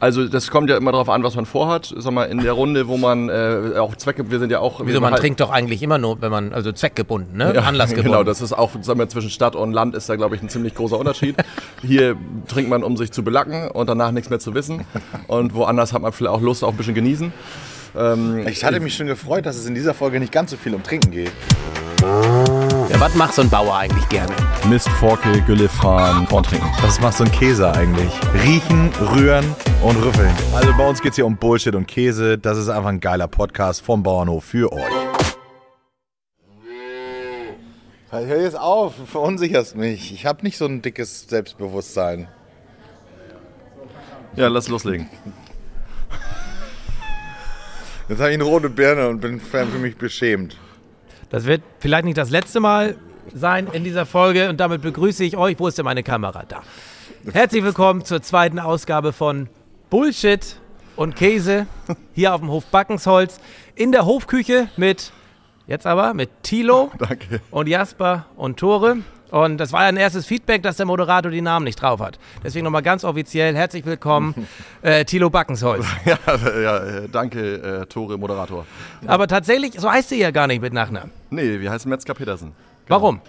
Also das kommt ja immer darauf an, was man vorhat. Sag mal, in der Runde, wo man äh, auch Zwecke, wir sind ja auch... Wieso, man halt trinkt doch eigentlich immer nur, wenn man, also zweckgebunden, ne? Ja, Anlassgebunden. Genau, das ist auch, sagen wir, zwischen Stadt und Land ist da, glaube ich, ein ziemlich großer Unterschied. Hier trinkt man, um sich zu belacken und danach nichts mehr zu wissen. Und woanders hat man vielleicht auch Lust, auch ein bisschen genießen. Ähm, ich hatte mich schon gefreut, dass es in dieser Folge nicht ganz so viel um Trinken geht. Ja, was macht so ein Bauer eigentlich gerne? Mist, Forke, Gülle fahren, Korn trinken. Was macht so ein Käse eigentlich? Riechen, rühren und rüffeln. Also bei uns geht es hier um Bullshit und Käse. Das ist einfach ein geiler Podcast vom Bauernhof für euch. Hör jetzt auf, du verunsicherst mich. Ich habe nicht so ein dickes Selbstbewusstsein. Ja, lass loslegen. Jetzt habe ich eine rote Birne und bin für mich beschämt. Das wird vielleicht nicht das letzte Mal sein in dieser Folge und damit begrüße ich euch. Wo ist denn meine Kamera? Da. Herzlich willkommen zur zweiten Ausgabe von Bullshit und Käse hier auf dem Hof Backensholz in der Hofküche mit, jetzt aber, mit Thilo Danke. und Jasper und Tore. Und das war ja ein erstes Feedback, dass der Moderator die Namen nicht drauf hat. Deswegen nochmal ganz offiziell herzlich willkommen, äh, Thilo Backensholz. Ja, ja äh, danke, äh, Tore, Moderator. Aber tatsächlich, so heißt sie ja gar nicht mit Nachnamen. Nee, wir heißen Metzger Petersen. Genau. Warum?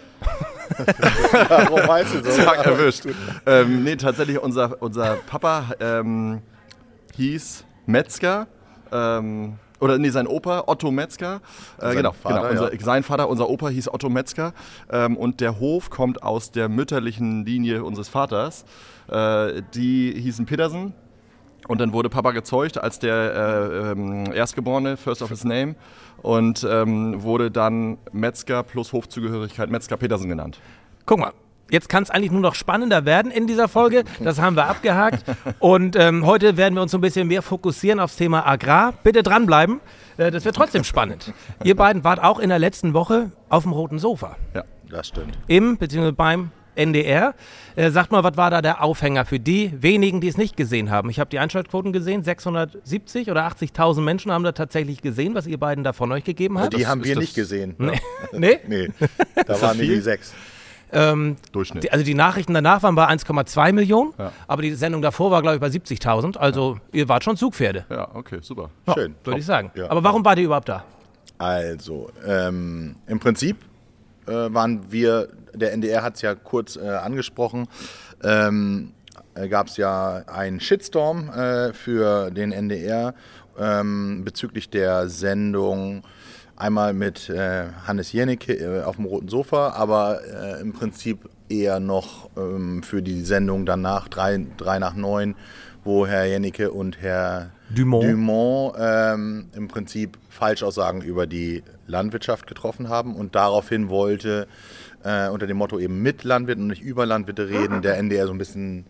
Warum heißt sie so? Tag erwischt. Ähm, nee, tatsächlich, unser, unser Papa ähm, hieß Metzger. Ähm, oder nee, sein Opa, Otto Metzger. Äh, genau, Vater, genau unser, ja. sein Vater, unser Opa hieß Otto Metzger. Ähm, und der Hof kommt aus der mütterlichen Linie unseres Vaters. Äh, die hießen Petersen. Und dann wurde Papa gezeugt als der äh, ähm, Erstgeborene, First of his Name. Und ähm, wurde dann Metzger plus Hofzugehörigkeit Metzger Petersen genannt. Guck mal, Jetzt kann es eigentlich nur noch spannender werden in dieser Folge. Das haben wir abgehakt. Und ähm, heute werden wir uns so ein bisschen mehr fokussieren aufs Thema Agrar. Bitte dranbleiben. Äh, das wird trotzdem spannend. Ihr beiden wart auch in der letzten Woche auf dem roten Sofa. Ja, das stimmt. Im bzw. beim NDR. Äh, sagt mal, was war da der Aufhänger für die wenigen, die es nicht gesehen haben? Ich habe die Einschaltquoten gesehen. 670 oder 80.000 Menschen haben da tatsächlich gesehen, was ihr beiden da von euch gegeben habt. Also die haben wir nicht gesehen. Nee? nee? nee. Da waren die sechs. Ähm, Durchschnitt. Die, also die Nachrichten danach waren bei 1,2 Millionen, ja. aber die Sendung davor war, glaube ich, bei 70.000. Also ja. ihr wart schon Zugpferde. Ja, okay, super. Ja, Schön. Würde ich sagen. Aber warum wart ihr überhaupt da? Also, ähm, im Prinzip äh, waren wir, der NDR hat es ja kurz äh, angesprochen, ähm, äh, gab es ja einen Shitstorm äh, für den NDR ähm, bezüglich der Sendung Einmal mit äh, Hannes Jennecke äh, auf dem roten Sofa, aber äh, im Prinzip eher noch ähm, für die Sendung danach, drei, drei nach neun, wo Herr Jennecke und Herr Dumont, Dumont ähm, im Prinzip Falschaussagen über die Landwirtschaft getroffen haben und daraufhin wollte äh, unter dem Motto eben mit Landwirten und nicht über Landwirte reden, der NDR so ein bisschen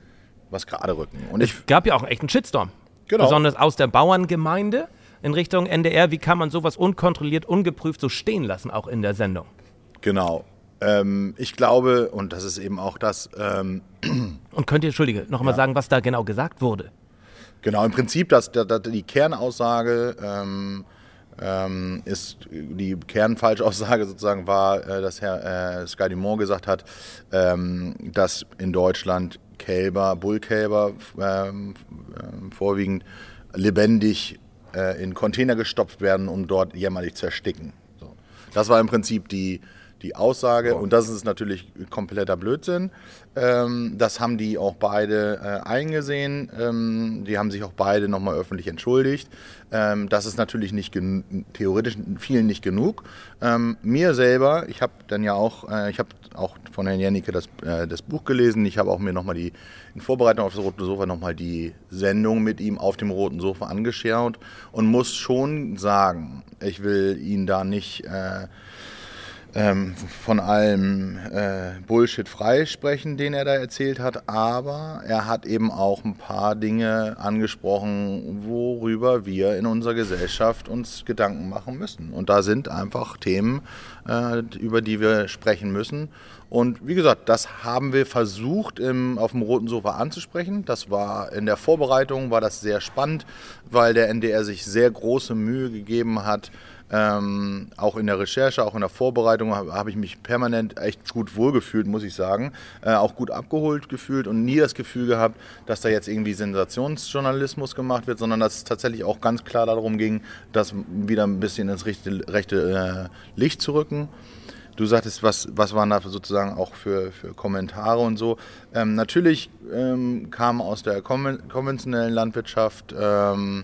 was gerade rücken. Und es gab ja auch einen echten Shitstorm. Genau. Besonders aus der Bauerngemeinde in Richtung NDR. Wie kann man sowas unkontrolliert, ungeprüft so stehen lassen, auch in der Sendung? Genau. Ähm, ich glaube, und das ist eben auch das. Ähm, und könnt ihr, Entschuldige, noch mal ja. sagen, was da genau gesagt wurde? Genau, im Prinzip, dass, dass die Kernaussage ähm, ähm, ist, die Kernfalschaussage sozusagen war, äh, dass Herr äh, Sky Dumont gesagt hat, ähm, dass in Deutschland Kälber, Bullkälber ähm, ähm, vorwiegend lebendig äh, in Container gestopft werden, um dort jämmerlich zu ersticken. So. Das war im Prinzip die, die Aussage und das ist natürlich kompletter Blödsinn. Ähm, das haben die auch beide äh, eingesehen. Ähm, die haben sich auch beide nochmal öffentlich entschuldigt. Ähm, das ist natürlich nicht theoretisch vielen nicht genug. Ähm, mir selber, ich habe dann ja auch, äh, ich habe auch von Herrn Jennecke das, äh, das Buch gelesen. Ich habe auch mir nochmal die, in Vorbereitung auf das Rote Sofa nochmal die Sendung mit ihm auf dem Roten Sofa angeschaut und muss schon sagen, ich will ihn da nicht äh, ähm, von allem äh, Bullshit freisprechen, den er da erzählt hat, aber er hat eben auch ein paar Dinge angesprochen, worüber wir in unserer Gesellschaft uns Gedanken machen müssen. Und da sind einfach Themen, äh, über die wir sprechen müssen. Und wie gesagt, das haben wir versucht im, auf dem roten Sofa anzusprechen. Das war in der Vorbereitung war das sehr spannend, weil der NDR sich sehr große Mühe gegeben hat, Ähm, auch in der Recherche, auch in der Vorbereitung habe hab ich mich permanent echt gut wohlgefühlt, muss ich sagen. Äh, auch gut abgeholt gefühlt und nie das Gefühl gehabt, dass da jetzt irgendwie Sensationsjournalismus gemacht wird, sondern dass es tatsächlich auch ganz klar darum ging, das wieder ein bisschen ins rechte, rechte äh, Licht zu rücken. Du sagtest, was, was waren da sozusagen auch für, für Kommentare und so. Ähm, natürlich ähm, kam aus der konventionellen Landwirtschaft ähm,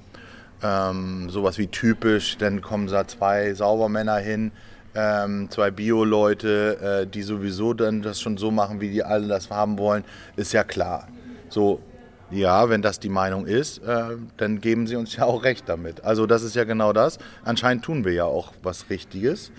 ähm, sowas wie typisch, dann kommen da zwei Saubermänner hin, ähm, zwei Bio-Leute, äh, die sowieso dann das schon so machen, wie die alle das haben wollen, ist ja klar. So, ja, wenn das die Meinung ist, äh, dann geben sie uns ja auch recht damit. Also das ist ja genau das. Anscheinend tun wir ja auch was Richtiges.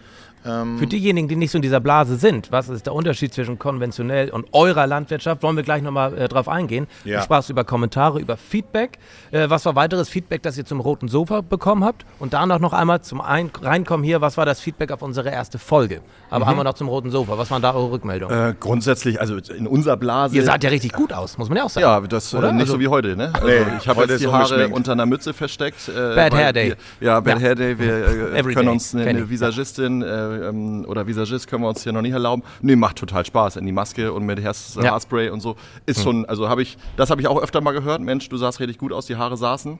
Ähm Für diejenigen, die nicht so in dieser Blase sind, was ist der Unterschied zwischen konventionell und eurer Landwirtschaft? Wollen wir gleich nochmal äh, drauf eingehen. Ja. Du sprachst über Kommentare, über Feedback. Äh, was war weiteres Feedback, das ihr zum roten Sofa bekommen habt? Und danach noch einmal zum Ein Reinkommen hier, was war das Feedback auf unsere erste Folge? Aber mhm. haben wir noch zum roten Sofa. Was waren da eure Rückmeldungen? Äh, grundsätzlich, also in unserer Blase. Ihr saht ja richtig gut aus, muss man ja auch sagen. Ja, das äh, nicht also, so wie heute, ne? Also, nee, ich habe jetzt die Haare unter einer Mütze versteckt. Äh, Bad Hair Day. Wir, ja, Bad ja. Hair Day. Wir äh, können uns eine, eine Visagistin ähm, oder Visagist können wir uns hier noch nicht erlauben. Nee, macht total Spaß. In die Maske und mit Haars, ja. Haarspray und so. Ist mhm. schon, also habe ich, das habe ich auch öfter mal gehört. Mensch, du sahst richtig gut aus, die Haare saßen.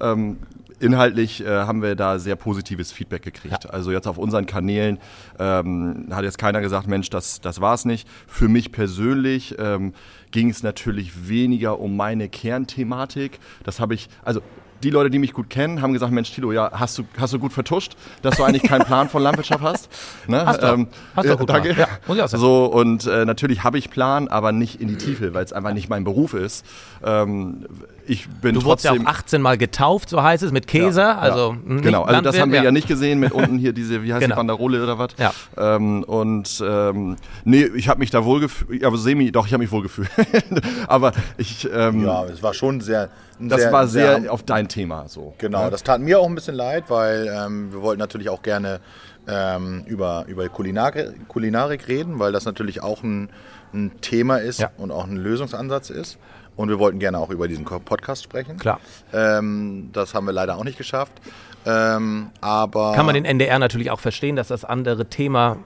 Ähm, inhaltlich äh, haben wir da sehr positives Feedback gekriegt. Ja. Also jetzt auf unseren Kanälen ähm, hat jetzt keiner gesagt, Mensch, das, das war es nicht. Für mich persönlich ähm, ging es natürlich weniger um meine Kernthematik. Das habe ich, also die Leute, die mich gut kennen, haben gesagt, Mensch, Tilo, ja, hast du, hast du gut vertuscht, dass du eigentlich keinen Plan von Landwirtschaft hast. Ne? Hast du, ähm, hast du gut danke. Ja, muss ich auch sagen. So, und äh, natürlich habe ich Plan, aber nicht in die Tiefe, weil es einfach nicht mein Beruf ist. Ähm, ich bin du wurdest ja auch 18 Mal getauft, so heißt es, mit Käse. Ja, also ja. Genau, also das haben wir ja. ja. nicht gesehen mit unten hier diese, wie heißt genau. die Banderole oder was. Ja. Ähm, und ähm, nee, ich habe mich da wohl gefühlt, aber semi, doch, ich habe mich wohl gefühlt. aber ich... Ähm, ja, es war schon sehr... Das sehr, war sehr, sehr, auf dein Thema so. Genau, ne? das tat mir auch ein bisschen leid, weil ähm, wir wollten natürlich auch gerne ähm, über, über Kulinarik, Kulinarik reden, weil das natürlich auch ein, ein Thema ist und auch ein Lösungsansatz ist. Und wir wollten gerne auch über diesen Podcast sprechen. Klar. Ähm, das haben wir leider auch nicht geschafft. Ähm, aber Kann man den NDR natürlich auch verstehen, dass das andere Thema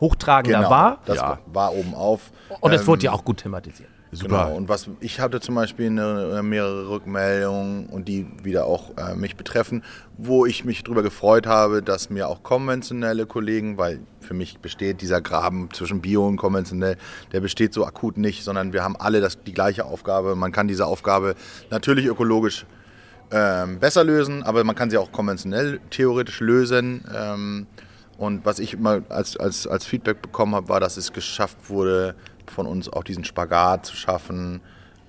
hochtragender genau, war. Das ja. war oben auf. Und es ähm, wurde ja auch gut thematisiert. Super. Genau. Und was ich hatte zum Beispiel eine, mehrere Rückmeldungen und die wieder auch äh, mich betreffen, wo ich mich darüber gefreut habe, dass mir auch konventionelle Kollegen, weil für mich besteht dieser Graben zwischen Bio und konventionell, der besteht so akut nicht, sondern wir haben alle das, die gleiche Aufgabe. Man kann diese Aufgabe natürlich ökologisch ähm, besser lösen, aber man kann sie auch konventionell theoretisch lösen. Ähm, und was ich immer als, als, als Feedback bekommen habe, war, dass es geschafft wurde, von uns auch diesen Spagat zu schaffen,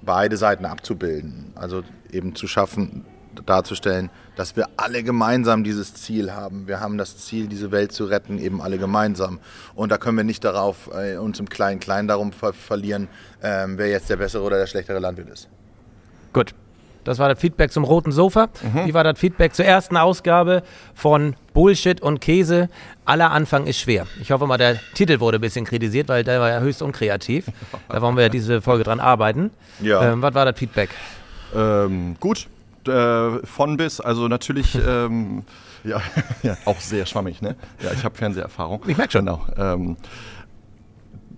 beide Seiten abzubilden. Also eben zu schaffen, darzustellen, dass wir alle gemeinsam dieses Ziel haben. Wir haben das Ziel, diese Welt zu retten, eben alle gemeinsam. Und da können wir nicht darauf äh, uns im Klein-Klein darum ver verlieren, äh, wer jetzt der bessere oder der schlechtere Landwirt ist. Gut, das war das Feedback zum roten Sofa. Mhm. Wie war das Feedback zur ersten Ausgabe von Bullshit und Käse? Aller Anfang ist schwer. Ich hoffe mal, der Titel wurde ein bisschen kritisiert, weil der war ja höchst unkreativ. Da wollen wir ja diese Folge dran arbeiten. Ja. Ähm, was war das Feedback? Ähm, gut. Äh, von bis, also natürlich. Ähm, ja, ja, auch sehr schwammig, ne? Ja, ich habe Fernseherfahrung. Ich merke schon. Genau.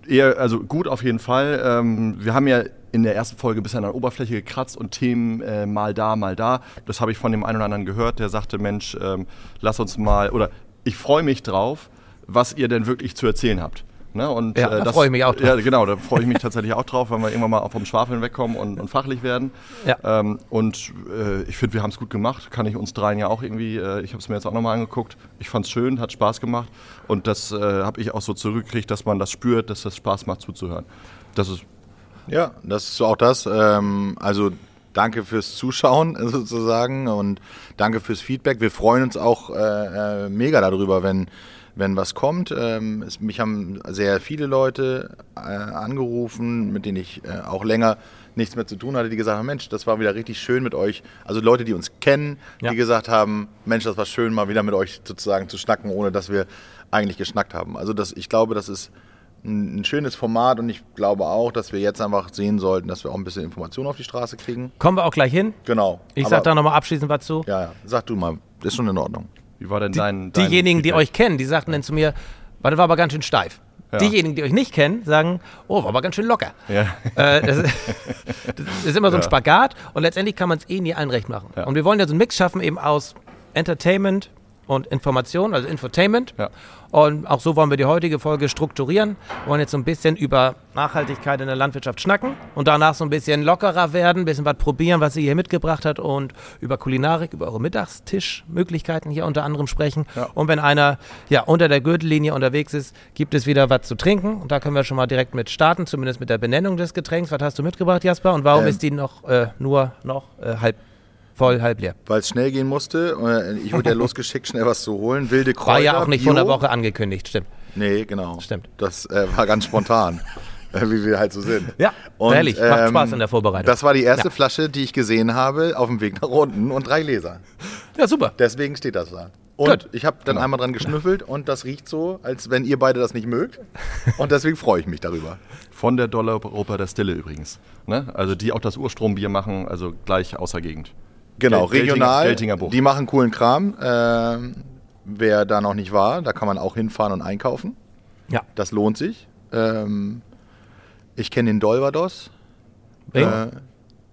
Eher, also gut auf jeden Fall. Ähm, wir haben ja in der ersten Folge ein bisschen an der Oberfläche gekratzt und Themen äh, mal da, mal da. Das habe ich von dem einen oder anderen gehört, der sagte, Mensch, ähm, lass uns mal, oder ich freue mich drauf, was ihr denn wirklich zu erzählen habt. Ne? Und, ja, äh, da freue ich mich auch drauf. Ja, genau, da freue ich mich tatsächlich auch drauf, weil wir irgendwann mal vom Schwafeln wegkommen und, und fachlich werden. Ja. Ähm, und äh, ich finde, wir haben es gut gemacht. Kann ich uns dreien ja auch irgendwie, äh, ich habe es mir jetzt auch nochmal angeguckt. Ich fand es schön, hat Spaß gemacht. Und das äh, habe ich auch so zurückgekriegt, dass man das spürt, dass das Spaß macht zuzuhören. Das ist ja, das ist auch das. Ähm, also danke fürs Zuschauen sozusagen und danke fürs Feedback. Wir freuen uns auch äh, äh, mega darüber, wenn, wenn was kommt. Ähm, es, mich haben sehr viele Leute äh, angerufen, mit denen ich äh, auch länger nichts mehr zu tun hatte, die gesagt haben, Mensch, das war wieder richtig schön mit euch. Also Leute, die uns kennen, ja. die gesagt haben, Mensch, das war schön, mal wieder mit euch sozusagen zu schnacken, ohne dass wir eigentlich geschnackt haben. Also das, ich glaube, das ist ein, ein, schönes Format und ich glaube auch, dass wir jetzt einfach sehen sollten, dass wir auch ein bisschen Informationen auf die Straße kriegen. Kommen wir auch gleich hin. Genau. Ich sage da nochmal abschließend was zu. Ja, ja, sag du mal, ist schon in Ordnung. Wie war denn dein, dein Diejenigen, die euch kennen, die sagten dann zu mir, das war aber ganz schön steif. Ja. Diejenigen, die euch nicht kennen, sagen, oh, war aber ganz schön locker. Ja. Äh, das, das, ist immer so ein ja. Spagat und letztendlich kann man es eh nie allen recht machen. Und wir wollen ja so einen Mix schaffen eben aus Entertainment, und Information, also Infotainment. Ja. Und auch so wollen wir die heutige Folge strukturieren. Wir wollen jetzt so ein bisschen über Nachhaltigkeit in der Landwirtschaft schnacken und danach so ein bisschen lockerer werden, ein bisschen was probieren, was sie hier mitgebracht hat und über Kulinarik, über eure Mittagstischmöglichkeiten hier unter anderem sprechen. Ja. Und wenn einer ja unter der Gürtellinie unterwegs ist, gibt es wieder was zu trinken. Und da können wir schon mal direkt mit starten, zumindest mit der Benennung des Getränks. Was hast du mitgebracht, Jasper? Und warum ähm. ist die noch äh, nur noch äh, halb Voll halb leer. Weil es schnell gehen musste. Äh, ich wurde ja losgeschickt, schnell was zu holen. Wilde Kräuter. War ja auch nicht Bio. von der Woche angekündigt, stimmt. Nee, genau. Stimmt. Das äh, war ganz spontan. Äh, wie wir halt so sind. Ja, und, ehrlich, ähm, macht Spaß in der Vorbereitung. Das war die erste ja. Flasche, die ich gesehen habe auf dem Weg nach unten und drei Gläser. Ja, super. Deswegen steht das da. Und Gut. ich habe dann genau. einmal dran geschnüffelt und das riecht so, als wenn ihr beide das nicht mögt. Und deswegen freue ich mich darüber. Von der Dollar-Oper der Stille übrigens. Ne? Also die auch das Urstrombier machen, also gleich außer Gegend. Genau, regional. Geltinger, die machen coolen Kram. Äh, wer da noch nicht war, da kann man auch hinfahren und einkaufen. Ja. Das lohnt sich. Ähm, ich kenne den Dolvados. Äh,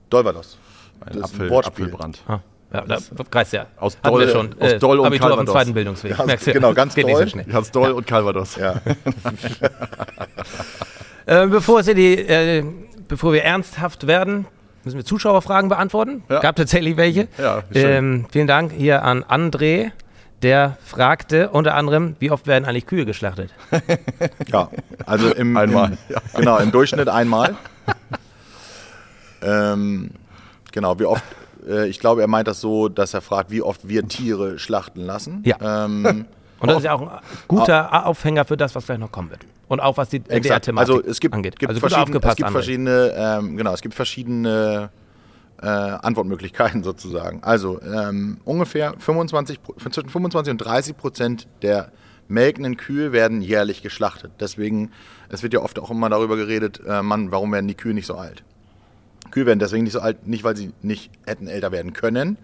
Dolvados. Ein, Apfel, Apfelbrand. Ah. Ja, da kreist ja. Aus Doll, schon, aus äh, Doll und Abitur Calvados. auf dem zweiten Bildungsweg. Ja, genau, ganz Geht Doll. Nicht so Ganz Doll ja. und Calvados. Ja. äh, bevor, Sie die, äh, bevor wir ernsthaft werden, müssen wir Zuschauerfragen beantworten. Ja. Gab tatsächlich welche. Ja, ähm, vielen Dank hier an André. Der fragte unter anderem, wie oft werden eigentlich Kühe geschlachtet? ja, also im, einmal. Im, genau, im Durchschnitt einmal. ähm, genau, wie oft, äh, ich glaube, er meint das so, dass er fragt, wie oft wir Tiere schlachten lassen. Ja. Ähm, Und das ist ja auch ein guter Aufhänger für das, was gleich noch kommen wird. Und auch was die NDR-Thematik also es gibt, angeht. Gibt also verschiedene, es gibt verschiedene, ähm, genau, es gibt verschiedene äh, Antwortmöglichkeiten sozusagen. Also ähm, ungefähr 25, zwischen 25 und 30 Prozent der melkenden Kühe werden jährlich geschlachtet. Deswegen, es wird ja oft auch immer darüber geredet, äh, Mann, warum werden die Kühe nicht so alt? Kühe werden deswegen nicht so alt, nicht weil sie nicht hätten älter werden können,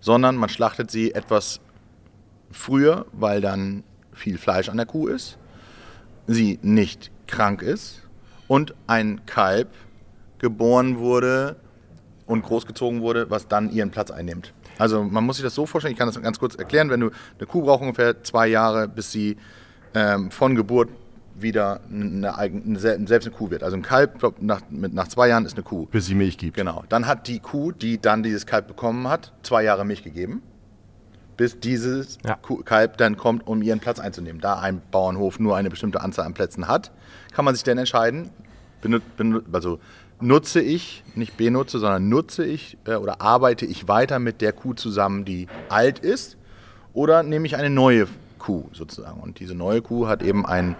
sondern man schlachtet sie etwas früher, weil dann viel Fleisch an der Kuh ist, sie nicht krank ist und ein Kalb geboren wurde und großgezogen wurde, was dann ihren Platz einnimmt. Also man muss sich das so vorstellen, ich kann das ganz kurz erklären, wenn du eine Kuh braucht ungefähr zwei Jahre, bis sie ähm, von Geburt wieder eine eigene, selbst eine Kuh wird. Also ein Kalb nach, mit, nach zwei Jahren ist eine Kuh. Bis sie Milch gibt. Genau. Dann hat die Kuh, die dann dieses Kalb bekommen hat, zwei Jahre Milch gegeben bis dieses ja. Kalb dann kommt, um ihren Platz einzunehmen. Da ein Bauernhof nur eine bestimmte Anzahl an Plätzen hat, kann man sich dann entscheiden, also nutze ich, nicht benutze, sondern nutze ich äh, oder arbeite ich weiter mit der Kuh zusammen, die alt ist, oder nehme ich eine neue Kuh sozusagen. Und diese neue Kuh hat eben ein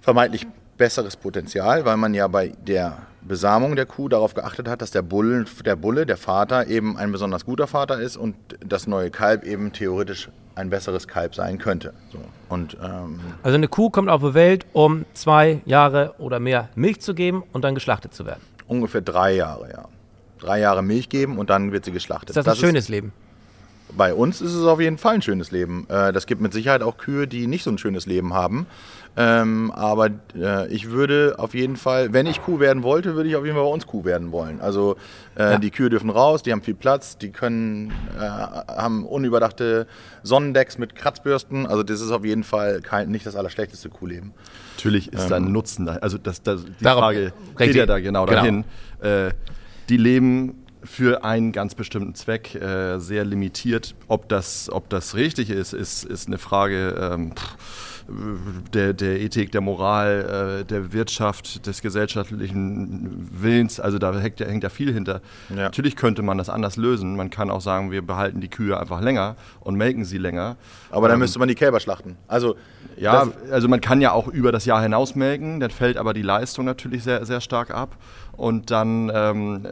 vermeintlich besseres Potenzial, weil man ja bei der Besamung der Kuh darauf geachtet hat, dass der Bulle, der Bulle, der Vater, eben ein besonders guter Vater ist und das neue Kalb eben theoretisch ein besseres Kalb sein könnte. So. Und, ähm also eine Kuh kommt auf die Welt, um zwei Jahre oder mehr Milch zu geben und dann geschlachtet zu werden. Ungefähr drei Jahre, ja. Drei Jahre Milch geben und dann wird sie geschlachtet. Ist das, das ein schönes ist, Leben? Bei uns ist es auf jeden Fall ein schönes Leben. Äh, das gibt mit Sicherheit auch Kühe, die nicht so ein schönes Leben haben. Ähm, aber äh, ich würde auf jeden Fall, wenn ich Kuh werden wollte, würde ich auf jeden Fall bei uns Kuh werden wollen. Also äh, ja. die Kühe dürfen raus, die haben viel Platz, die können, äh, haben unüberdachte Sonnendecks mit Kratzbürsten. Also das ist auf jeden Fall kein, nicht das allerschlechteste Kuhleben. Natürlich ist ähm, da ein Nutzen da. Also das, das, die Darum, Frage geht ja da genau, genau. dahin. Äh, die leben für einen ganz bestimmten Zweck äh, sehr limitiert. Ob das, ob das richtig ist, ist, ist eine Frage. Ähm, pff, der, der Ethik, der Moral, äh, der Wirtschaft, des gesellschaftlichen Willens. Also da hängt, hängt ja viel hinter. Ja. Natürlich könnte man das anders lösen. Man kann auch sagen, wir behalten die Kühe einfach länger und melken sie länger. Aber dann ähm, müsste man die Kälber schlachten. Also ja, also man kann ja auch über das Jahr hinaus melken. Dann fällt aber die Leistung natürlich sehr, sehr stark ab. Und dann ähm,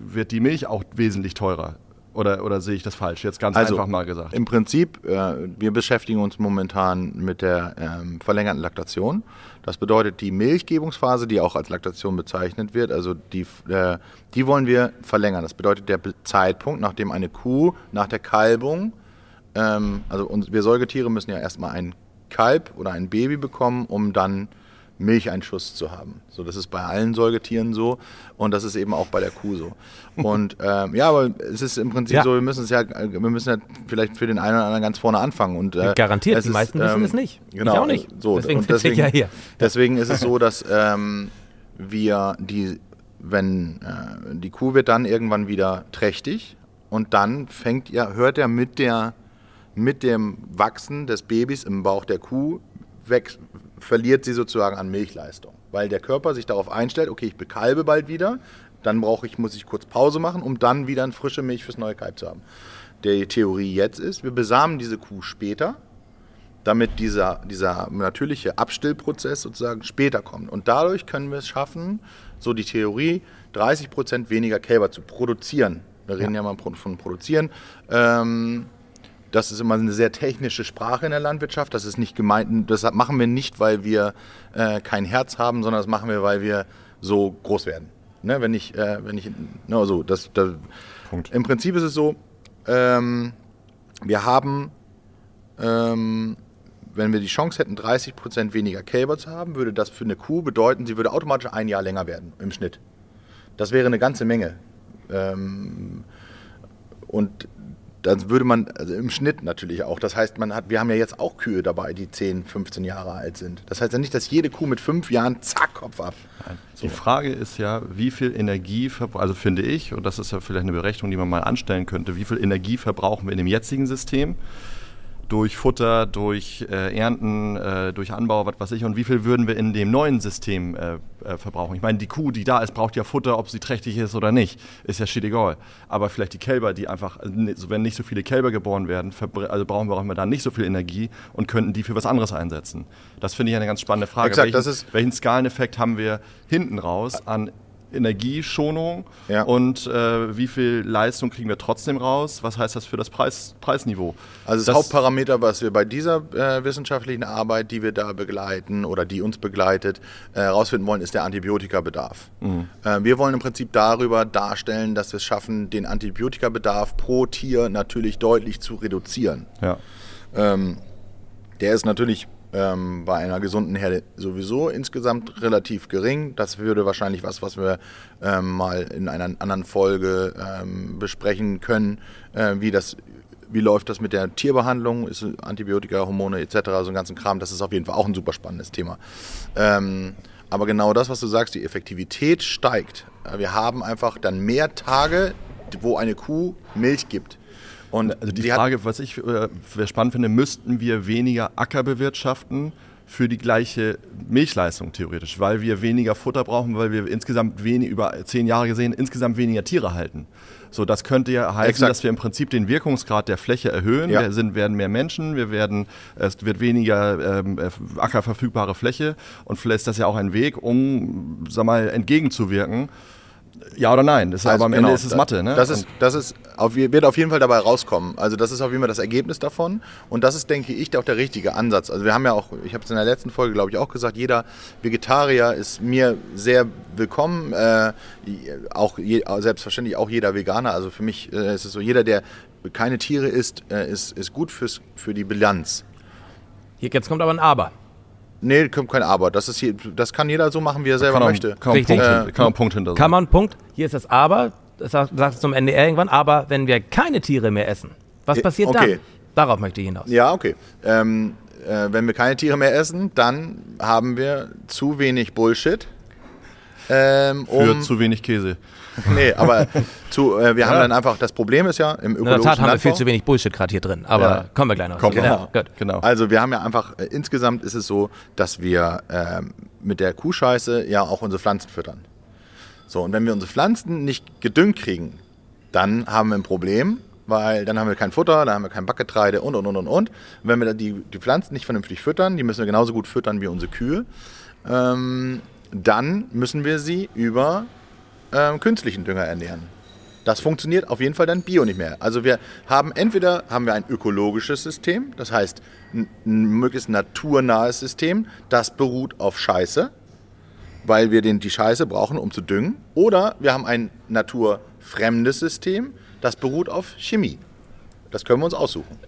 wird die Milch auch wesentlich teurer. Oder, oder sehe ich das falsch? Jetzt ganz also, einfach mal gesagt. Im Prinzip, äh, wir beschäftigen uns momentan mit der ähm, verlängerten Laktation. Das bedeutet, die Milchgebungsphase, die auch als Laktation bezeichnet wird, also die, äh, die wollen wir verlängern. Das bedeutet, der Zeitpunkt, nachdem eine Kuh nach der Kalbung ähm, also wir Säugetiere müssen ja erstmal ein Kalb oder ein Baby bekommen, um dann Milcheinschuss zu haben. So, das ist bei allen Säugetieren so und das ist eben auch bei der Kuh so. Und ähm, ja, aber es ist im Prinzip ja. so, wir müssen es ja, wir müssen ja vielleicht für den einen oder anderen ganz vorne anfangen. Und, äh, Garantiert, die meisten wissen ähm, es nicht. Genau. Ich auch nicht. So, deswegen, und deswegen, ja hier. deswegen ist es so, dass ähm, wir die, wenn äh, die Kuh wird dann irgendwann wieder trächtig und dann fängt ja, hört er mit der mit dem Wachsen des Babys im Bauch der Kuh weg, verliert sie sozusagen an Milchleistung, weil der Körper sich darauf einstellt, okay, ich bekalbe bald wieder, dann brauche ich, muss ich kurz Pause machen, um dann wieder eine frische Milch fürs neue Kalb zu haben. Die Theorie jetzt ist, wir besamen diese Kuh später, damit dieser, dieser natürliche Abstillprozess sozusagen später kommt. Und dadurch können wir es schaffen, so die Theorie, 30 Prozent weniger Kälber zu produzieren. Wir reden ja, ja mal von produzieren. Ähm, das ist immer eine sehr technische Sprache in der Landwirtschaft. Das ist nicht gemeint, das machen wir nicht, weil wir äh, kein Herz haben, sondern das machen wir, weil wir so groß werden. Ne, wenn ich, äh, wenn ich, ne, so, das, das Punkt. Im Prinzip ist es so, ähm, wir haben, ähm, wenn wir die Chance hätten, 30 Prozent weniger Kälber zu haben, würde das für eine Kuh bedeuten, sie würde automatisch ein Jahr länger werden im Schnitt. Das wäre eine ganze Menge. Ähm, und dann würde man, also im Schnitt natürlich auch, das heißt, man hat, wir haben ja jetzt auch Kühe dabei, die 10, 15 Jahre alt sind. Das heißt ja nicht, dass jede Kuh mit fünf Jahren zack, Kopf ab. So. Die Frage ist ja, wie viel Energie, also finde ich, und das ist ja vielleicht eine Berechnung, die man mal anstellen könnte, wie viel Energie verbrauchen wir in dem jetzigen System? Durch Futter, durch äh, Ernten, äh, durch Anbau, was weiß ich, und wie viel würden wir in dem neuen System äh, äh verbrauchen? Ich meine, die Kuh, die da ist, braucht ja Futter, ob sie trächtig ist oder nicht, ist ja shit egal. Aber vielleicht die Kälber, die einfach, also wenn nicht so viele Kälber geboren werden, also brauchen wir auch immer da nicht so viel Energie und könnten die für was anderes einsetzen. Das finde ich eine ganz spannende Frage. Exakt, welchen, welchen Skaleneffekt haben wir hinten raus an Energieschonung ja. und äh, wie viel Leistung kriegen wir trotzdem raus? Was heißt das für das Preis, Preisniveau? Also das, das, Hauptparameter, was wir bei dieser äh, wissenschaftlichen Arbeit, die wir da begleiten oder die uns begleitet, herausfinden äh, wollen, ist der Antibiotikabedarf. Mhm. Äh, wir wollen im Prinzip darüber darstellen, dass wir es schaffen, den Antibiotikabedarf pro Tier natürlich deutlich zu reduzieren. Ja. Ähm, der ist natürlich ähm, bei einer gesunden Herde sowieso insgesamt relativ gering. Das würde wahrscheinlich was, was wir ähm, mal in einer anderen Folge ähm, besprechen können, äh, wie das wie läuft das mit der Tierbehandlung, ist Antibiotika, Hormone etc., so ein ganzen Kram, das ist auf jeden Fall auch ein super spannendes Thema. Ähm, aber genau das, was du sagst, die Effektivität steigt. Wir haben einfach dann mehr Tage, wo eine Kuh Milch gibt. Und also die Frage, was ich äh, spannend finde, müssten wir weniger Acker bewirtschaften für die gleiche Milchleistung theoretisch, weil wir weniger Futter brauchen, weil wir insgesamt wenig, über zehn Jahre gesehen insgesamt weniger Tiere halten. So, das könnte ja heißen, Exakt. dass wir im Prinzip den Wirkungsgrad der Fläche erhöhen. Ja. Wir sind, werden mehr Menschen, wir werden, es wird weniger ähm, äh, ackerverfügbare Fläche und vielleicht ist das ja auch ein Weg, um, sag mal, entgegenzuwirken ja oder nein. Das also aber am genau, Ende ist es Mathe. Ne? Das, ist, das ist auf, wird auf jeden Fall dabei rauskommen. Also das ist auf jeden Fall das Ergebnis davon. Und das ist, denke ich, auch der richtige Ansatz. Also wir haben ja auch, ich habe es in der letzten Folge, glaube ich, auch gesagt, jeder Vegetarier ist mir sehr willkommen. Äh, auch je, selbstverständlich auch jeder Veganer. Also für mich äh, ist es so, jeder, der keine Tiere isst, äh, ist, ist gut fürs, für die Bilanz. Hier, jetzt kommt aber ein Aber. Nee, kommt kein Aber. Das, ist hier, das kann jeder so machen, wie er selber kann möchte. Kann man, Punkt, äh, kann man Punkt hinter Kann man Punkt. Hier ist das Aber. Das sagt es zum NDR irgendwann. Aber wenn wir keine Tiere mehr essen, was passiert okay. dann? Darauf möchte ich hinaus. Ja, okay. Ähm, äh, wenn wir keine Tiere mehr essen, dann haben wir zu wenig Bullshit. Ähm, um Für zu wenig Käse. nee, aber zu, äh, wir ja. haben dann einfach, das Problem ist ja im ökologischen In der Tat haben wir viel zu wenig Bullshit gerade hier drin, aber ja. kommen wir gleich noch. Kommt genau. Genau. genau. Also wir haben ja einfach, äh, insgesamt ist es so, dass wir äh, mit der Kuhscheiße ja auch unsere Pflanzen füttern. So, und wenn wir unsere Pflanzen nicht gedüngt kriegen, dann haben wir ein Problem, weil dann haben wir kein Futter, dann haben wir kein Backgetreide und und und und und. Und wenn wir die, die Pflanzen nicht vernünftig füttern, die müssen wir genauso gut füttern wie unsere Kühe, ähm, dann müssen wir sie über ähm, künstlichen Dünger ernähren. Das funktioniert auf jeden Fall dann Bio nicht mehr. Also wir haben entweder haben wir ein ökologisches System, das heißt ein, möglichst naturnahes System, das beruht auf Scheiße, weil wir den, die Scheiße brauchen, um zu düngen. Oder wir haben ein naturfremdes System, das beruht auf Chemie. Das können wir uns aussuchen.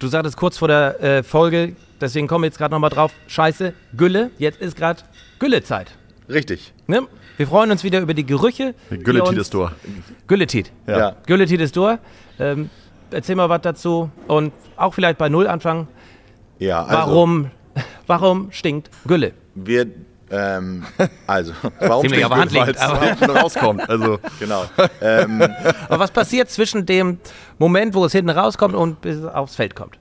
du sagtest kurz vor der äh, Folge, deswegen kommen wir jetzt gerade nochmal drauf, scheiße, Gülle, jetzt ist gerade Güllezeit. Richtig. Ne? Wir freuen uns wieder über die Gerüche. Gülletit ist durch. Gülletit. Ja. ja. Gülletit ist durch. Ähm, erzähl mal was dazu und auch vielleicht bei Null anfangen. Ja, also warum, warum stinkt Gülle? Wir ähm, also, warum Ziemlich aber handliegend, aber rauskommt. Also. Genau. Ähm, aber was passiert zwischen dem Moment, wo es hinten rauskommt und bis es aufs Feld kommt?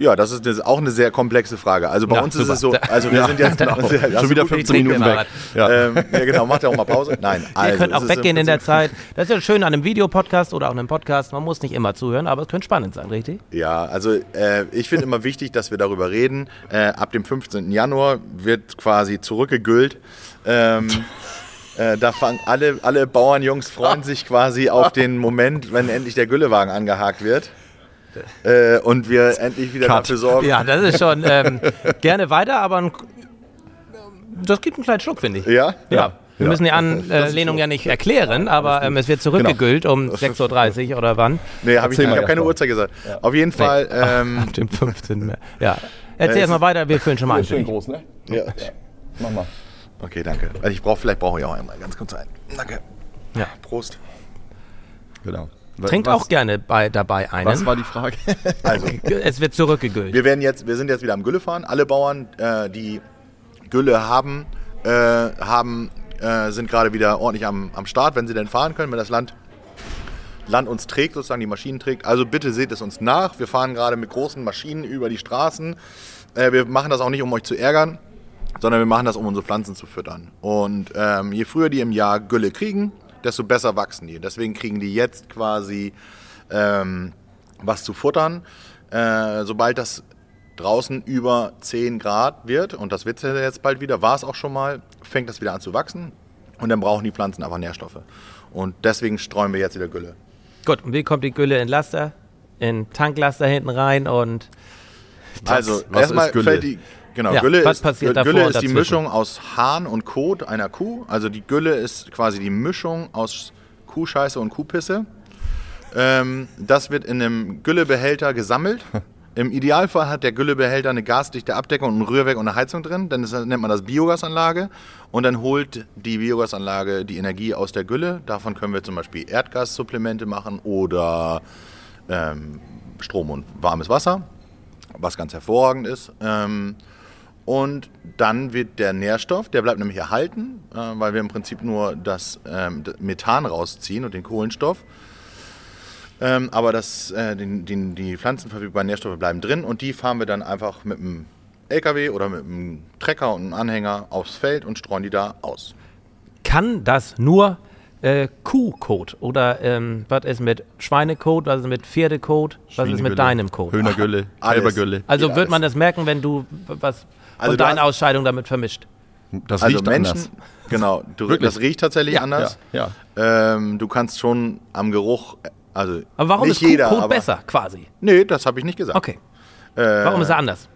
Ja, das ist eine, auch eine sehr komplexe Frage. Also bei ja, uns super. ist es so, also wir ja, sind jetzt genau, schon wieder 15 Minuten weg. Ja. Ähm, ja. genau, macht ja auch mal Pause. Nein, also, Ihr könnt auch weggehen in der Zeit. Das ist ja schön an einem Videopodcast oder auch einem Podcast. Man muss nicht immer zuhören, aber es könnte spannend sein, richtig? Ja, also äh, ich finde immer wichtig, dass wir darüber reden. Äh, ab dem 15. Januar wird quasi zurückgegüllt. Ähm, Äh, da fangen alle, alle Bauernjungs freuen sich quasi auf den Moment, wenn endlich der Güllewagen angehakt wird äh, und wir endlich wieder Cut. dafür sorgen. Ja, das ist schon ähm, gerne weiter, aber ein, das gibt einen kleinen Schluck, finde ich. Ja? Ja. Wir müssen die Anlehnung ja nicht erklären, aber ähm, es wird zurückgegüllt genau. um 6.30 Uhr oder wann? Nee, hab ich, ich habe keine Uhrzeit gesagt. Ja. Auf jeden Fall. Nee. Ähm, Ab dem 15. März. Ja. Erzähl äh, erstmal weiter, wir füllen schon mal ein. Schön groß, ne? Ja. ja. Mach mal. Okay, danke. Also ich brauche, vielleicht brauche ich auch einmal ganz kurz ein. Danke. Ja. Prost. Genau. Trinkt was, auch gerne bei, dabei einen. Was war die Frage? Also, es wird zurückgegüllt. Wir, werden jetzt, wir sind jetzt wieder am Gülle fahren. Alle Bauern, äh, die Gülle haben, äh, haben äh, sind gerade wieder ordentlich am, am Start, wenn sie denn fahren können, wenn das Land, Land uns trägt, sozusagen die Maschinen trägt. Also bitte seht es uns nach. Wir fahren gerade mit großen Maschinen über die Straßen. Äh, wir machen das auch nicht, um euch zu ärgern, sondern wir machen das, um unsere Pflanzen zu füttern. Und ähm, je früher die im Jahr Gülle kriegen, desto besser wachsen die. Deswegen kriegen die jetzt quasi ähm, was zu futtern. Äh, sobald das draußen über 10 Grad wird, und das wird jetzt bald wieder, war es auch schon mal, fängt das wieder an zu wachsen. Und dann brauchen die Pflanzen aber Nährstoffe. Und deswegen streuen wir jetzt wieder Gülle. Gut, und wie kommt die Gülle in Laster? In Tanklaster hinten rein und. Also, erstmal fällt die Genau, ja, Gülle, ist, Gülle ist die Mischung aus Hahn und Kot einer Kuh. Also die Gülle ist quasi die Mischung aus Kuhscheiße und Kuhpisse. Ähm, das wird in einem Güllebehälter gesammelt. Im Idealfall hat der Güllebehälter eine gasdichte Abdeckung, ein Rührwerk und eine Heizung drin. Dann ist, nennt man das Biogasanlage. Und dann holt die Biogasanlage die Energie aus der Gülle. Davon können wir zum Beispiel Erdgassupplemente machen oder ähm, Strom und warmes Wasser, was ganz hervorragend ist. Ähm, und dann wird der Nährstoff, der bleibt nämlich erhalten, äh, weil wir im Prinzip nur das ähm, Methan rausziehen und den Kohlenstoff. Ähm, aber das, äh, den, den, die pflanzenverfügbaren Nährstoffe bleiben drin und die fahren wir dann einfach mit einem LKW oder mit einem Trecker und einem Anhänger aufs Feld und streuen die da aus. Kann das nur äh, Kuhkot oder ähm, was ist mit Schweinekot, was ist mit Pferdekot, was ist mit deinem Kot? Hühnergülle, Kälbergülle. Also wird man das merken, wenn du was also und deine Ausscheidung damit vermischt. Das also riecht Menschen, anders. Genau, du, das riecht tatsächlich ja, anders. Ja, ja. Ähm, du kannst schon am Geruch, also aber warum nicht ist jeder, Kot besser quasi? Nee, das habe ich nicht gesagt. Okay. Äh, warum ist er anders?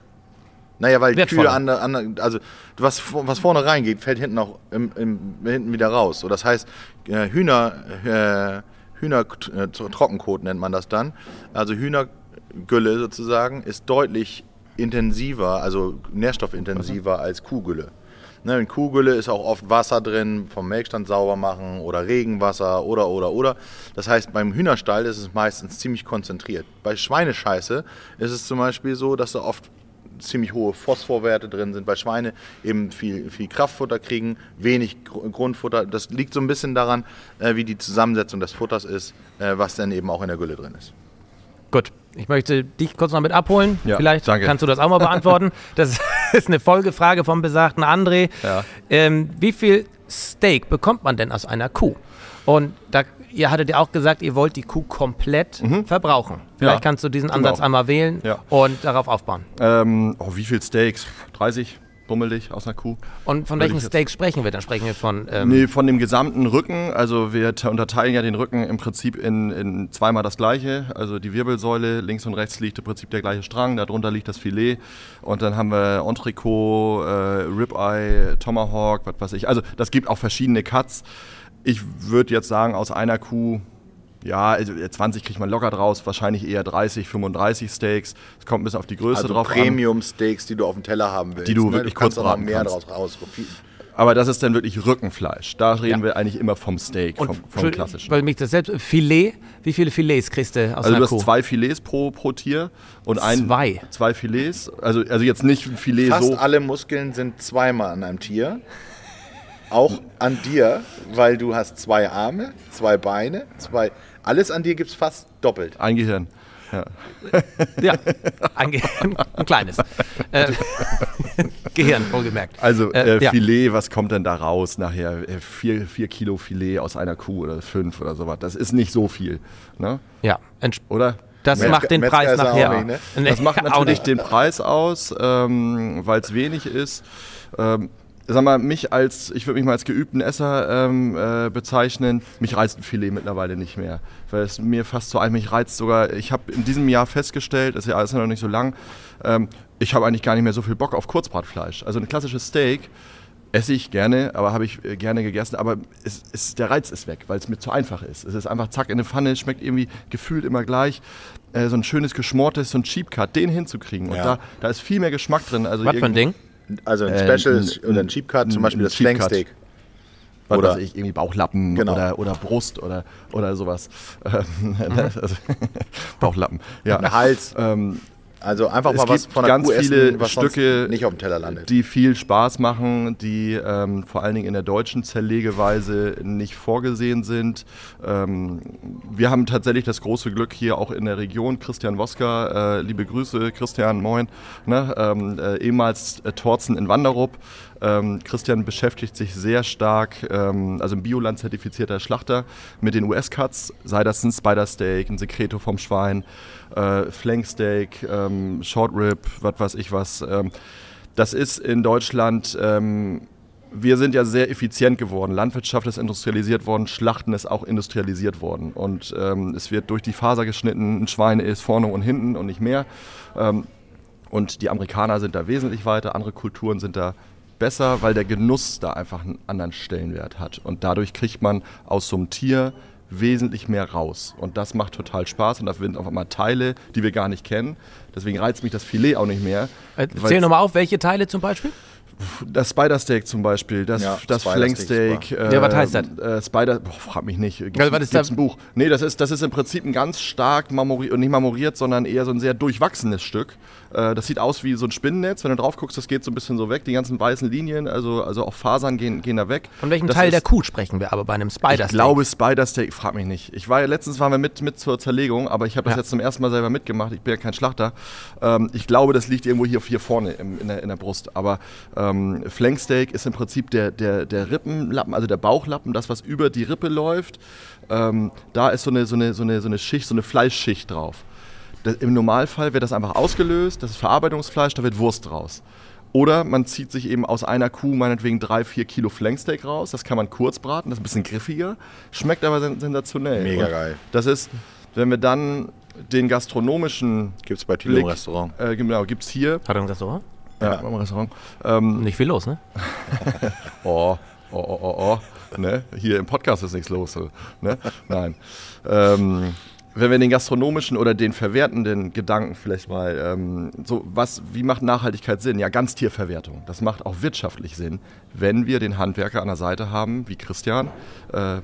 Naja, weil Wertvoller. Kühe an, an, also was, was vorne reingeht, fällt hinten auch im, im, hinten wieder raus. So, das heißt, äh, Hühner, äh, Hühner äh, Trockenkot nennt man das dann. Also Hühnergülle sozusagen ist deutlich intensiver, also nährstoffintensiver als Kuhgülle. Ne, in Kuhgülle ist auch oft Wasser drin, vom Melkstand sauber machen oder Regenwasser oder oder oder. Das heißt, beim Hühnerstall ist es meistens ziemlich konzentriert. Bei Schweinescheiße ist es zum Beispiel so, dass da oft ziemlich hohe Phosphorwerte drin sind, weil Schweine eben viel, viel Kraftfutter kriegen, wenig Grundfutter. Das liegt so ein bisschen daran, äh, wie die Zusammensetzung des Futters ist, äh, was dann eben auch in der Gülle drin ist. Gut, ich möchte dich kurz noch mit abholen. Ja, Vielleicht danke. kannst du das auch mal beantworten. das ist eine Folgefrage vom besagten André. Ja. Ähm, wie viel Steak bekommt man denn aus einer Kuh? Und da, ihr hattet ja auch gesagt, ihr wollt die Kuh komplett mhm. verbrauchen. Vielleicht ja. kannst du diesen Ansatz genau. einmal wählen und darauf aufbauen. Ähm, oh, wie viel Steaks? 30? Bummelig aus einer Kuh. Und von welchen Steaks sprechen wir? Dann sprechen wir von. Ähm nee, von dem gesamten Rücken. Also wir unterteilen ja den Rücken im Prinzip in, in zweimal das gleiche. Also die Wirbelsäule, links und rechts liegt im Prinzip der gleiche Strang, darunter liegt das Filet. Und dann haben wir Entrecot, äh, Ribeye, Tomahawk, was weiß ich. Also das gibt auch verschiedene Cuts. Ich würde jetzt sagen, aus einer Kuh Ja, also 20 kriegt man locker draus, wahrscheinlich eher 30, 35 Steaks. Es kommt ein bisschen auf die Größe also drauf Premium-Steaks, die du auf dem Teller haben willst. Die du ne? wirklich du kurz braten mehr kannst. draus raus. Aber das ist dann wirklich Rückenfleisch. Da reden ja. wir eigentlich immer vom Steak, vom, vom klassischen. Weil mich das selbst Filet, wie viele Filets kriegst du aus Also einer du hast Kuh? zwei Filets pro, pro Tier und ein Zwei? zwei Filets. Also, also jetzt nicht ein Filet Fast so. alle Muskeln sind zweimal an einem Tier. Auch an dir, weil du hast zwei Arme, zwei Beine, zwei. Alles an dir gibt es fast doppelt. Ein Gehirn. Ja. Ja, ein, Ge ein kleines. Äh, Gehirn, wohlgemerkt. Also Äh, äh, ja. Filet, was kommt denn da raus nachher? Äh, Vier, vier Kilo Filet aus einer Kuh oder fünf oder sowas. Das ist nicht so viel. Ne? Ja, Oder? das Metzger- macht den Metzger Preis er nachher. nicht, ne? Das macht auch natürlich nicht. den Preis aus, ähm, weil es wenig ist. Ähm, sag mal, mich als, ich würde mich mal als geübten Esser ähm, äh, bezeichnen, mich reizt ein Filet mittlerweile nicht mehr. Weil es mir fast so ein, mich reizt sogar, ich habe in diesem Jahr festgestellt, das Jahr ist ja noch nicht so lang, ähm, ich habe eigentlich gar nicht mehr so viel Bock auf Kurzbratfleisch. Also ein klassisches Steak esse ich gerne, aber habe ich äh, gerne gegessen, aber es, es, der Reiz ist weg, weil es mir zu einfach ist. Es ist einfach zack in eine Pfanne, schmeckt irgendwie gefühlt immer gleich. Äh, so ein schönes geschmortes, so ein Cheap Cut, den hinzukriegen. Und Ja. da, da ist viel mehr Geschmack drin. Also Was für ein Ding? Also ein Äh, Special ein- oder ein Cheap Cut, zum Beispiel das. Flanksteak. Oder- weiß ich, irgendwie Bauchlappen Genau. oder, oder Brust oder, oder sowas. Ähm, also, Bauchlappen, ja. Ein Hals. Ähm, Also einfach Es mal was gibt von der ganz Kuh essen, viele was Stücke, nicht auf dem Teller landet. die viel Spaß machen, die ähm, vor allen Dingen in der deutschen Zerlegeweise nicht vorgesehen sind. Ähm, wir haben tatsächlich das große Glück hier auch in der Region. Christian Woska, äh, liebe Grüße, Christian, moin. Ne? Ähm, äh, ehemals äh, Torzen in Wanderup. Ähm, Christian beschäftigt sich sehr stark, ähm, also ein Bioland zertifizierter Schlachter, mit den US-Cuts, sei das ein Spider-Steak, ein Secreto vom Schwein, äh, Flanksteak, ähm, Short Rib, was weiß ich was. Ähm, das ist in Deutschland, ähm, wir sind ja sehr effizient geworden. Landwirtschaft ist industrialisiert worden, Schlachten ist auch industrialisiert worden. Und ähm, es wird durch die Faser geschnitten, ein Schwein ist vorne und hinten und nicht mehr. Ähm, und die Amerikaner sind da wesentlich weiter, andere Kulturen sind da besser, weil der Genuss da einfach einen anderen Stellenwert hat. Und dadurch kriegt man aus so einem Tier wesentlich mehr raus. Und das macht total Spaß. Und da sind auf einmal Teile, die wir gar nicht kennen. Deswegen reizt mich das Filet auch nicht mehr. Äh, weil Zähl nochmal auf, welche Teile zum Beispiel? das Spider-Steak zum Beispiel, das, Ja, das Flanksteak. ist Ja, was heißt das? Äh, Spider, boah, frag mich nicht. Gibt's, Ja, was ist gibt's da- ein Buch? Nee, das ist, das ist im Prinzip ein ganz stark marmoriert, und nicht marmoriert, sondern eher so ein sehr durchwachsenes Stück. Äh, das sieht aus wie so ein Spinnennetz. Wenn du drauf guckst, das geht so ein bisschen so weg. Die ganzen weißen Linien, also, also auch Fasern gehen, gehen da weg. Von welchem Das Teil ist- der Kuh sprechen wir aber bei einem Spider-Steak? ich glaube Spider-Steak, frag mich nicht. Ich war ja letztens waren wir mit, mit zur Zerlegung, aber ich habe das Ja. jetzt zum ersten Mal selber mitgemacht. Ich bin ja kein Schlachter. Ähm, ich glaube, das liegt irgendwo hier, hier vorne im, in, der, in der Brust. Aber ähm, Flanksteak ist im Prinzip der, der, der Rippenlappen, also der Bauchlappen, das, was über die Rippe läuft. Ähm, da ist so eine, so, eine, so, eine, so eine Schicht, so eine Fleischschicht drauf. Das, Im Normalfall wird das einfach ausgelöst, das ist Verarbeitungsfleisch, da wird Wurst raus. Oder man zieht sich eben aus einer Kuh meinetwegen drei, vier Kilo Flanksteak raus. Das kann man kurz braten, das ist ein bisschen griffiger, schmeckt aber sen sensationell. Mega Und geil. Das ist, wenn wir dann den gastronomischen Gibt es bei Tilo im Restaurant. äh, genau, gibt es hier Hat er ein Restaurant? ja. im Restaurant. Ähm, Nicht viel los, ne? oh, oh, oh, oh, oh. Ne? Hier im Podcast ist nichts los. Ne? Nein. Ähm, wenn wir den gastronomischen oder den verwertenden Gedanken vielleicht mal, ähm, so was, wie macht Nachhaltigkeit Sinn? Ja, Ganztierverwertung. Das macht auch wirtschaftlich Sinn, wenn wir den Handwerker an der Seite haben, wie Christian, äh,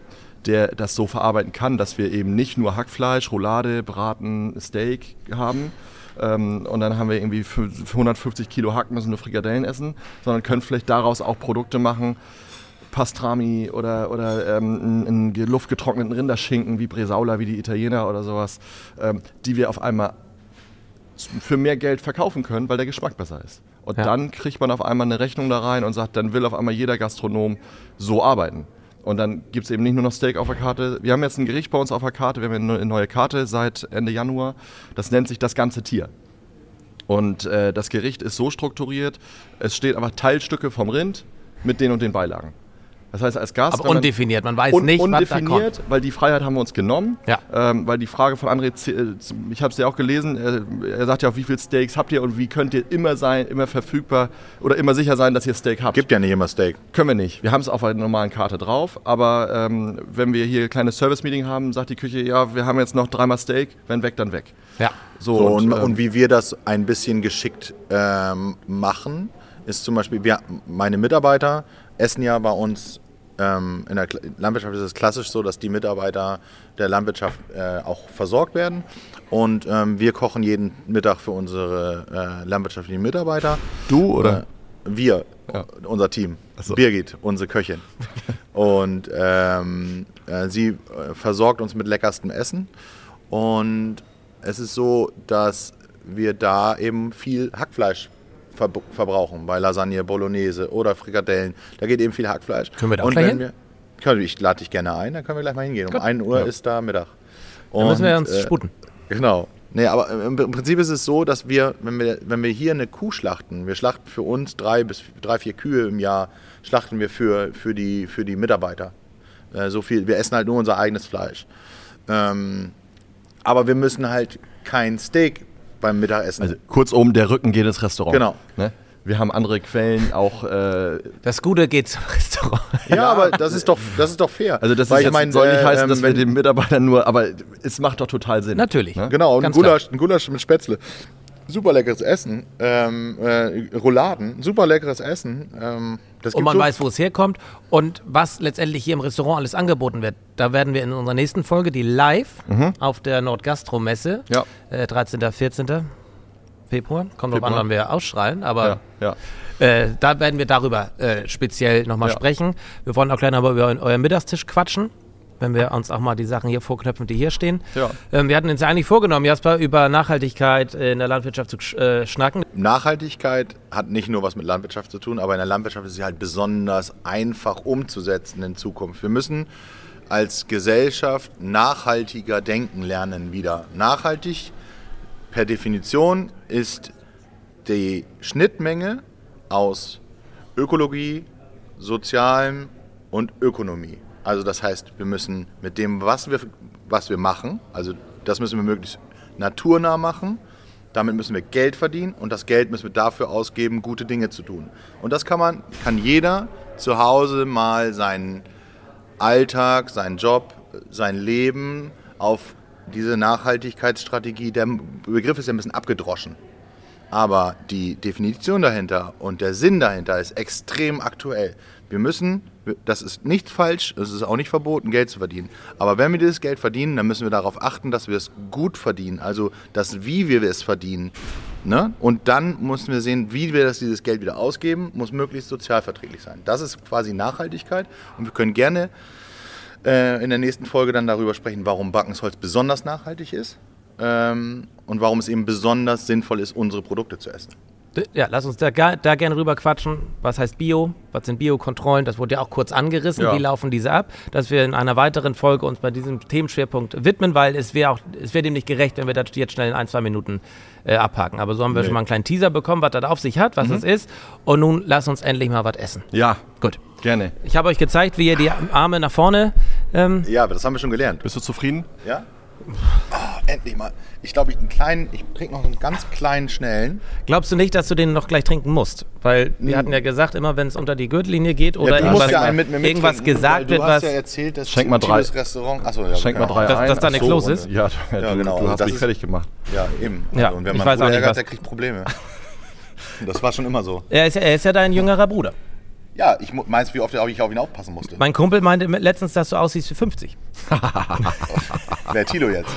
der das so verarbeiten kann, dass wir eben nicht nur Hackfleisch, Roulade, Braten, Steak haben, ähm, und dann haben wir irgendwie für 150 Kilo Hack, müssen wir Frikadellen essen, sondern können vielleicht daraus auch Produkte machen, Pastrami oder, oder ähm, einen, luftgetrockneten Rinderschinken wie Bresaula, wie die Italiener oder sowas, ähm, die wir auf einmal für mehr Geld verkaufen können, weil der Geschmack besser ist. Und Ja. dann kriegt man auf einmal eine Rechnung da rein und sagt, dann will auf einmal jeder Gastronom so arbeiten. Und dann gibt es eben nicht nur noch Steak auf der Karte. Wir haben jetzt ein Gericht bei uns auf der Karte, wir haben eine neue Karte seit Ende Januar. Das nennt sich das ganze Tier. Und äh, das Gericht ist so strukturiert, es steht einfach Teilstücke vom Rind mit den und den Beilagen. Das heißt, als Gast. Aber undefiniert, man weiß un nicht, undefiniert, was da kommt. weil die Freiheit haben wir uns genommen. Ja. Ähm, weil die Frage von André, äh, ich habe es ja auch gelesen, er, er, sagt ja auch, wie viele Steaks habt ihr und wie könnt ihr immer sein, immer verfügbar oder immer sicher sein, dass ihr Steak habt. Gibt ja nicht immer Steak. Können wir nicht. Wir haben es auf einer normalen Karte drauf, aber ähm, wenn wir hier ein kleines Service-Meeting haben, sagt die Küche, ja, wir haben jetzt noch dreimal Steak, wenn weg, dann weg. Ja. So, so und, und, ähm, und, wie wir das ein bisschen geschickt ähm, machen, ist zum Beispiel, wir, meine Mitarbeiter essen ja bei uns ähm, in der Landwirtschaft ist es klassisch so, dass die Mitarbeiter der Landwirtschaft äh, auch versorgt werden. Und ähm, wir kochen jeden Mittag für unsere äh, landwirtschaftlichen Mitarbeiter. Du oder? Äh, wir, ja. unser Team. So. Birgit, unsere Köchin. und ähm, äh, sie äh, versorgt uns mit leckerstem Essen. Und es ist so, dass wir da eben viel Hackfleisch verbrauchen bei Lasagne, Bolognese oder Frikadellen. Da geht eben viel Hackfleisch. Können wir da auch gleich hin? Wir, ich lade dich gerne ein, dann können wir gleich mal hingehen. Um Gut. 1 Uhr ja. ist da Mittag. Und, dann müssen wir uns äh, sputen. Genau. Nee, aber im, im, Prinzip ist es so, dass wir wenn, wir, wenn wir hier eine Kuh schlachten, wir schlachten für uns drei bis drei, vier Kühe im Jahr, schlachten wir für, für, die, für die Mitarbeiter. Äh, so viel, wir essen halt nur unser eigenes Fleisch. Ähm, aber wir müssen halt kein Steak beim Mittagessen. Also kurzum, der Rücken geht ins Restaurant. Genau. Ne? Wir haben andere Quellen auch. Äh das Gute geht zum Restaurant. Ja, aber das ist doch, das ist doch fair. Also das ist jetzt, mein, soll nicht heißen, äh, dass wir den Mitarbeitern nur, aber es macht doch total Sinn. Natürlich. Ne? Genau, und ein Gulasch, ein Gulasch mit Spätzle super leckeres Essen, ähm, äh, Rouladen, super leckeres Essen. Ähm, und man so weiß, wo es herkommt und was letztendlich hier im Restaurant alles angeboten wird. Da werden wir in unserer nächsten Folge, die live mhm. auf der Nordgastro-Messe, ja. äh, 13. 14. Februar, kommt drauf an, wann wir ausstrahlen, aber ja, ja. Äh, da werden wir darüber äh, speziell nochmal sprechen. Wir wollen auch gleich noch über euren Mittagstisch quatschen wenn wir uns auch mal die Sachen hier vorknöpfen, die hier stehen. Ja. Ähm, wir hatten uns ja eigentlich vorgenommen, Jasper, über Nachhaltigkeit in der Landwirtschaft zu äh, schnacken. Nachhaltigkeit hat nicht nur was mit Landwirtschaft zu tun, aber in der Landwirtschaft ist sie halt besonders einfach umzusetzen in Zukunft. Wir müssen als Gesellschaft nachhaltiger denken lernen wieder. Nachhaltig per Definition ist die Schnittmenge aus Ökologie, Sozialem und Ökonomie. Also das heißt, wir müssen mit dem, was wir, was wir machen, also das müssen wir möglichst naturnah machen, damit müssen wir Geld verdienen und das Geld müssen wir dafür ausgeben, gute Dinge zu tun. Und das kann man, kann jeder zu Hause mal seinen Alltag, seinen Job, sein Leben auf diese Nachhaltigkeitsstrategie, der Begriff ist ja ein bisschen abgedroschen. Aber die Definition dahinter und der Sinn dahinter ist extrem aktuell. Wir müssen, das ist nicht falsch, es ist auch nicht verboten, Geld zu verdienen. Aber wenn wir dieses Geld verdienen, dann müssen wir darauf achten, dass wir es gut verdienen. Also das, wie wir es verdienen. Ne? Und dann müssen wir sehen, wie wir das, dieses Geld wieder ausgeben, muss möglichst sozialverträglich sein. Das ist quasi Nachhaltigkeit. Und wir können gerne äh, in der nächsten Folge dann darüber sprechen, warum Backensholz besonders nachhaltig ist ähm, und warum es eben besonders sinnvoll ist, unsere Produkte zu essen. Ja, lass uns da, da gerne rüber quatschen. Was heißt Bio? Was sind Biokontrollen? Das wurde ja auch kurz angerissen. Ja. Wie laufen diese ab? Dass wir in einer weiteren Folge uns bei diesem Themenschwerpunkt widmen, weil es wäre auch, es wäre dem nicht gerecht, wenn wir das jetzt schnell in ein, zwei Minuten äh, abhaken. Aber so haben wir nee. schon mal einen kleinen Teaser bekommen, was das auf sich hat, was mhm. das ist. Und nun lass uns endlich mal was essen. Ja. Gut. Gerne. Ich habe euch gezeigt, wie ihr die Arme nach vorne. Ähm, ja, aber das haben wir schon gelernt. Bist du zufrieden? Ja. Oh, endlich mal. Ich glaube, ich einen kleinen, ich trinke noch einen ganz kleinen, schnellen. Glaubst du nicht, dass du den noch gleich trinken musst? Weil wir hm. hatten ja gesagt, immer wenn es unter die Gürtellinie geht oder ja, irgendwas, ja mit irgendwas gesagt wird, was. Du hast ja erzählt, dass Schenk mal drei. Restaurant. Achso, ja, Schenk mal drei dass, ein. Dass da nichts so, los ist? Ja, ja, genau. Du, du hast mich fertig gemacht. Ja, eben. Ja, also, und wenn man ich weiß auch nicht, ärgert, der kriegt Probleme. das war schon immer so. Er ist, er ist ja dein jüngerer Bruder. Ja, ich meinst, wie oft ich auf ihn aufpassen musste. Mein Kumpel meinte letztens, dass du aussiehst wie 50. Wer Tilo jetzt?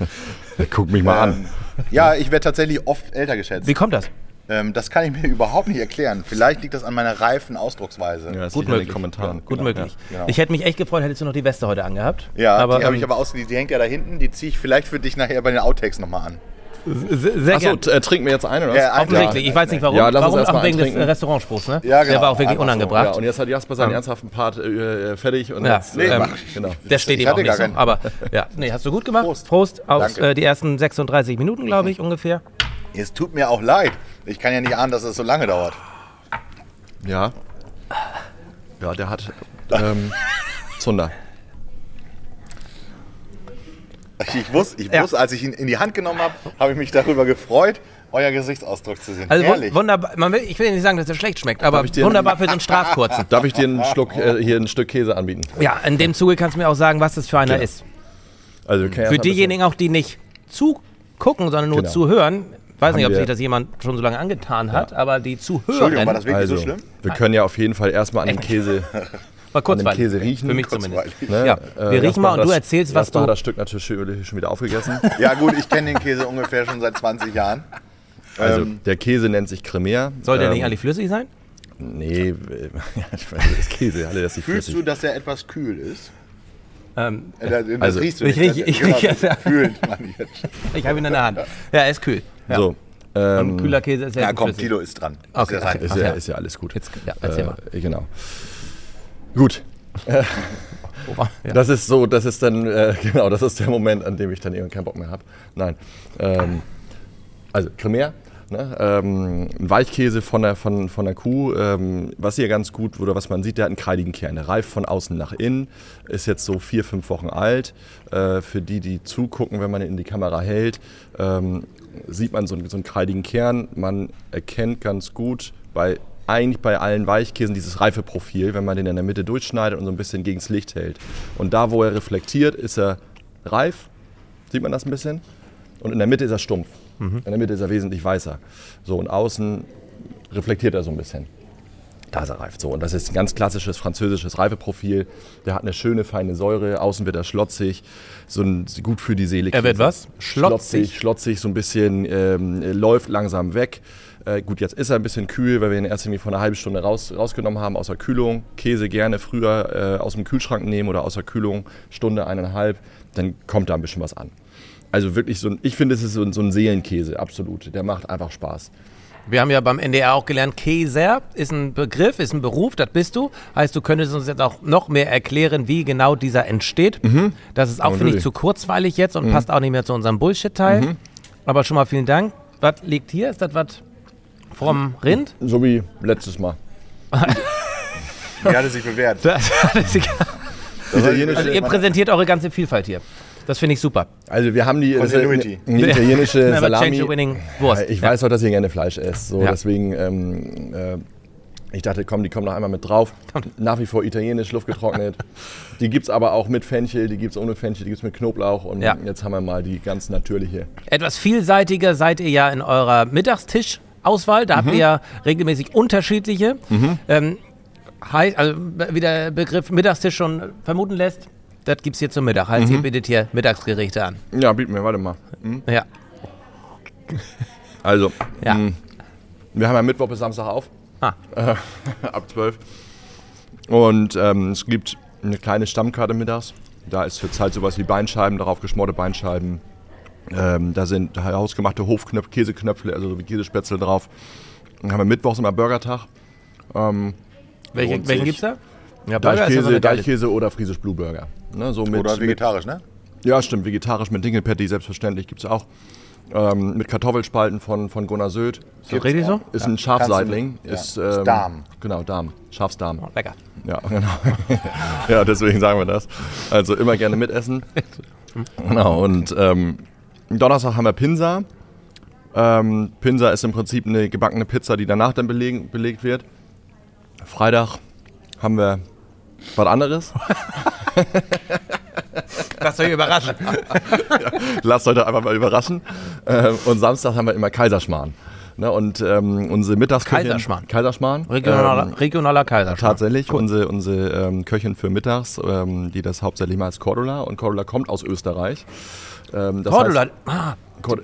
Guck mich mal ähm, an. Ja, ich werde tatsächlich oft älter geschätzt. Wie kommt das? Ähm, das kann ich mir überhaupt nicht erklären. Vielleicht liegt das an meiner reifen Ausdrucksweise. Ja, das Gut möglich. Kommentaren. Gut genau. möglich. Ja, genau. Ich hätte mich echt gefreut, hättest du noch die Weste heute angehabt. Ja, aber, die habe ähm, ich aber aus, die, die hängt ja da hinten. Die ziehe ich vielleicht für dich nachher bei den Outtakes nochmal an. Sehr Achso, äh, trinken wir jetzt ein oder was? Ja, Offensichtlich. Ich weiß nicht warum. Ja, lass warum auch wegen des Restaurantspruchs, ne? Ja, genau. Der war auch wirklich unangebracht. So. Ja, und jetzt hat Jasper seinen ernsthaften Part äh, fertig. Und ja. jetzt, nee, ähm, genau. Der steht ihm auch nicht so. Aber ja, nee, hast du gut gemacht. Prost, Prost auf äh, die ersten 36 Minuten, glaube ich, ungefähr. Es tut mir auch leid. Ich kann ja nicht ahnen, dass es so lange dauert. Ja. Ja, der hat ähm, Zunder. Ich wusste, ich wusste, als ich ihn in die Hand genommen habe, habe ich mich darüber gefreut, euer Gesichtsausdruck zu sehen. Also Herrlich. wunderbar. Man will, ich will nicht sagen, dass er schlecht schmeckt, aber wunderbar für so einen Strafkurzen. Darf ich dir einen Schluck, äh, hier ein Stück Käse anbieten? Ja, in dem Zuge kannst du mir auch sagen, was das für einer genau. ist. Also für diejenigen auch, die nicht zugucken, sondern nur genau. zuhören, weiß nicht, ob sich das jemand schon so lange angetan hat, ja. aber die Zuhörer. Entschuldigung, war das wirklich also, so schlimm? Wir können ja auf jeden Fall erstmal an den Käse Mal kurz an Käse riechen. Für mich zumindest. Ne? Ja. Äh, wir riechen mal und das, du erzählst, was du... das Stück natürlich schon wieder aufgegessen. ja gut, ich kenne den Käse ungefähr schon seit 20 Jahren. Also ähm, der Käse nennt sich Cremea. Soll der ähm, nicht eigentlich flüssig sein? Nee, ich meine, das Käse, alle das nicht Fühlst flüssig. du, dass er etwas kühl ist? Ähm, äh, das also, riechst du nicht. Ich, ich, genau, ich, ich, ich habe ihn in der Hand. Ja, er ist kühl. Ja. So. Ähm, und kühler Käse ist ja Ja, komm. Tilo ist dran. Okay, ist, ja, ist, ja, ist ja alles gut. Jetzt, ja, erzähl äh, mal. Genau. Gut. Das ist so, das ist dann, äh, genau, das ist der Moment, an dem ich dann irgendwann keinen Bock mehr habe. Nein. Ähm, also Cremea, ne? ähm, ein Weichkäse von der, von, von der Kuh, ähm, was hier ganz gut, oder was man sieht, der hat einen kreidigen Kern. Der reift von außen nach innen, ist jetzt so vier, fünf Wochen alt. Äh, für die, die zugucken, wenn man ihn in die Kamera hält, ähm, sieht man so einen, so einen kreidigen Kern. Man erkennt ganz gut bei eigentlich bei allen Weichkäsen dieses Reifeprofil, wenn man den in der Mitte durchschneidet und so ein bisschen gegen das Licht hält. Und da, wo er reflektiert, ist er reif. Sieht man das ein bisschen? Und in der Mitte ist er stumpf. Mhm. In der Mitte ist er wesentlich weißer. So, und außen reflektiert er so ein bisschen. Da ist er reif. So, und das ist ein ganz klassisches französisches Reifeprofil. Der hat eine schöne, feine Säure. Außen wird er schlotzig. So ein, gut für die Seele. Er wird was? Schlotzig. Schlotzig, schlotzig so ein bisschen, ähm, läuft langsam weg. Äh, gut, jetzt ist er ein bisschen kühl, weil wir ihn erst irgendwie vor einer halben Stunde raus, rausgenommen haben aus der Kühlung. Käse gerne früher äh, aus dem Kühlschrank nehmen oder aus der Kühlung Stunde, eineinhalb. Dann kommt da ein bisschen was an. Also wirklich so ein, ich finde, es ist so ein, so ein Seelenkäse, absolut. Der macht einfach Spaß. Wir haben ja beim NDR auch gelernt, Käser ist ein Begriff, ist ein Beruf, das bist du. Heißt, du könntest uns jetzt auch noch mehr erklären, wie genau dieser entsteht. Mhm. Das ist auch, finde ich, zu kurzweilig jetzt und mhm. passt auch nicht mehr zu unserem Bullshit-Teil. Mhm. Aber schon mal vielen Dank. Was liegt hier? Ist das was vom Rind? So wie letztes Mal. Wie hat es sich bewährt? Das, das, also ihr präsentiert eure ganze Vielfalt hier. Das finde ich super. Also wir haben die Continuity. Eine, eine italienische Salami. Wurst. Ich weiß auch, dass ihr gerne Fleisch esst. So, ja. Deswegen, ähm, äh, ich dachte, komm, die kommen noch einmal mit drauf. Nach wie vor italienisch, luftgetrocknet. die gibt es aber auch mit Fenchel, die gibt es ohne Fenchel, die gibt es mit Knoblauch. Und ja. jetzt haben wir mal die ganz natürliche. Etwas vielseitiger seid ihr ja in eurer Mittagstisch-Auswahl. Da mhm. habt ihr ja regelmäßig unterschiedliche. Mhm. Ähm, heißt, also wie der Begriff Mittagstisch schon vermuten lässt, das gibt es hier zum Mittag. Heißt, mhm. ihr bietet hier Mittagsgerichte an. Ja, bieten wir, warte mal. Mhm. Ja. Also, ja. Mh, wir haben ja Mittwoch bis Samstag auf. Ah. Äh, ab 12. Und ähm, es gibt eine kleine Stammkarte mittags. Da ist zurzeit sowas wie Beinscheiben, darauf geschmorte Beinscheiben. Ähm, da sind hausgemachte Hofknöpfe, Käseknöpfe, also so wie Käsespätzle drauf. Dann haben wir mittwochs immer Burgertag. Ähm, welchen welchen gibt es da? Ja, Deichkäse, ja Deichkäse oder Friesisch Blue Burger. Ne, so mit, oder vegetarisch, mit, ne? Ja, stimmt, vegetarisch mit Dinkelpatty, selbstverständlich, gibt es auch. Ähm, mit Kartoffelspalten von, von Gunnar Söd. Ist das richtig so? Ist ja. ein Schafseitling. Ist, ähm, ist Darm. Genau, Darm. Schafsdarm. Oh, lecker. Ja, genau. ja, deswegen sagen wir das. Also immer gerne mitessen. genau, und ähm, Donnerstag haben wir Pinsa. Ähm, Pinsa ist im Prinzip eine gebackene Pizza, die danach dann belegen, belegt wird. Freitag haben wir was anderes. Lasst euch überraschen. ja, lasst euch einfach mal überraschen. Äh, und Samstag haben wir immer Kaiserschmarrn. Ne, und ähm, unsere Mittagsköchin. Kaiserschmarrn. Kaiserschmarrn. Regionaler, ähm, regionaler Kaiserschmarrn. Tatsächlich. Cool. Unsere, unsere ähm, Köchin für mittags, ähm, die das hauptsächlich mal als Cordula. Und Cordula kommt aus Österreich. Ähm, Cordula. Heißt, ah,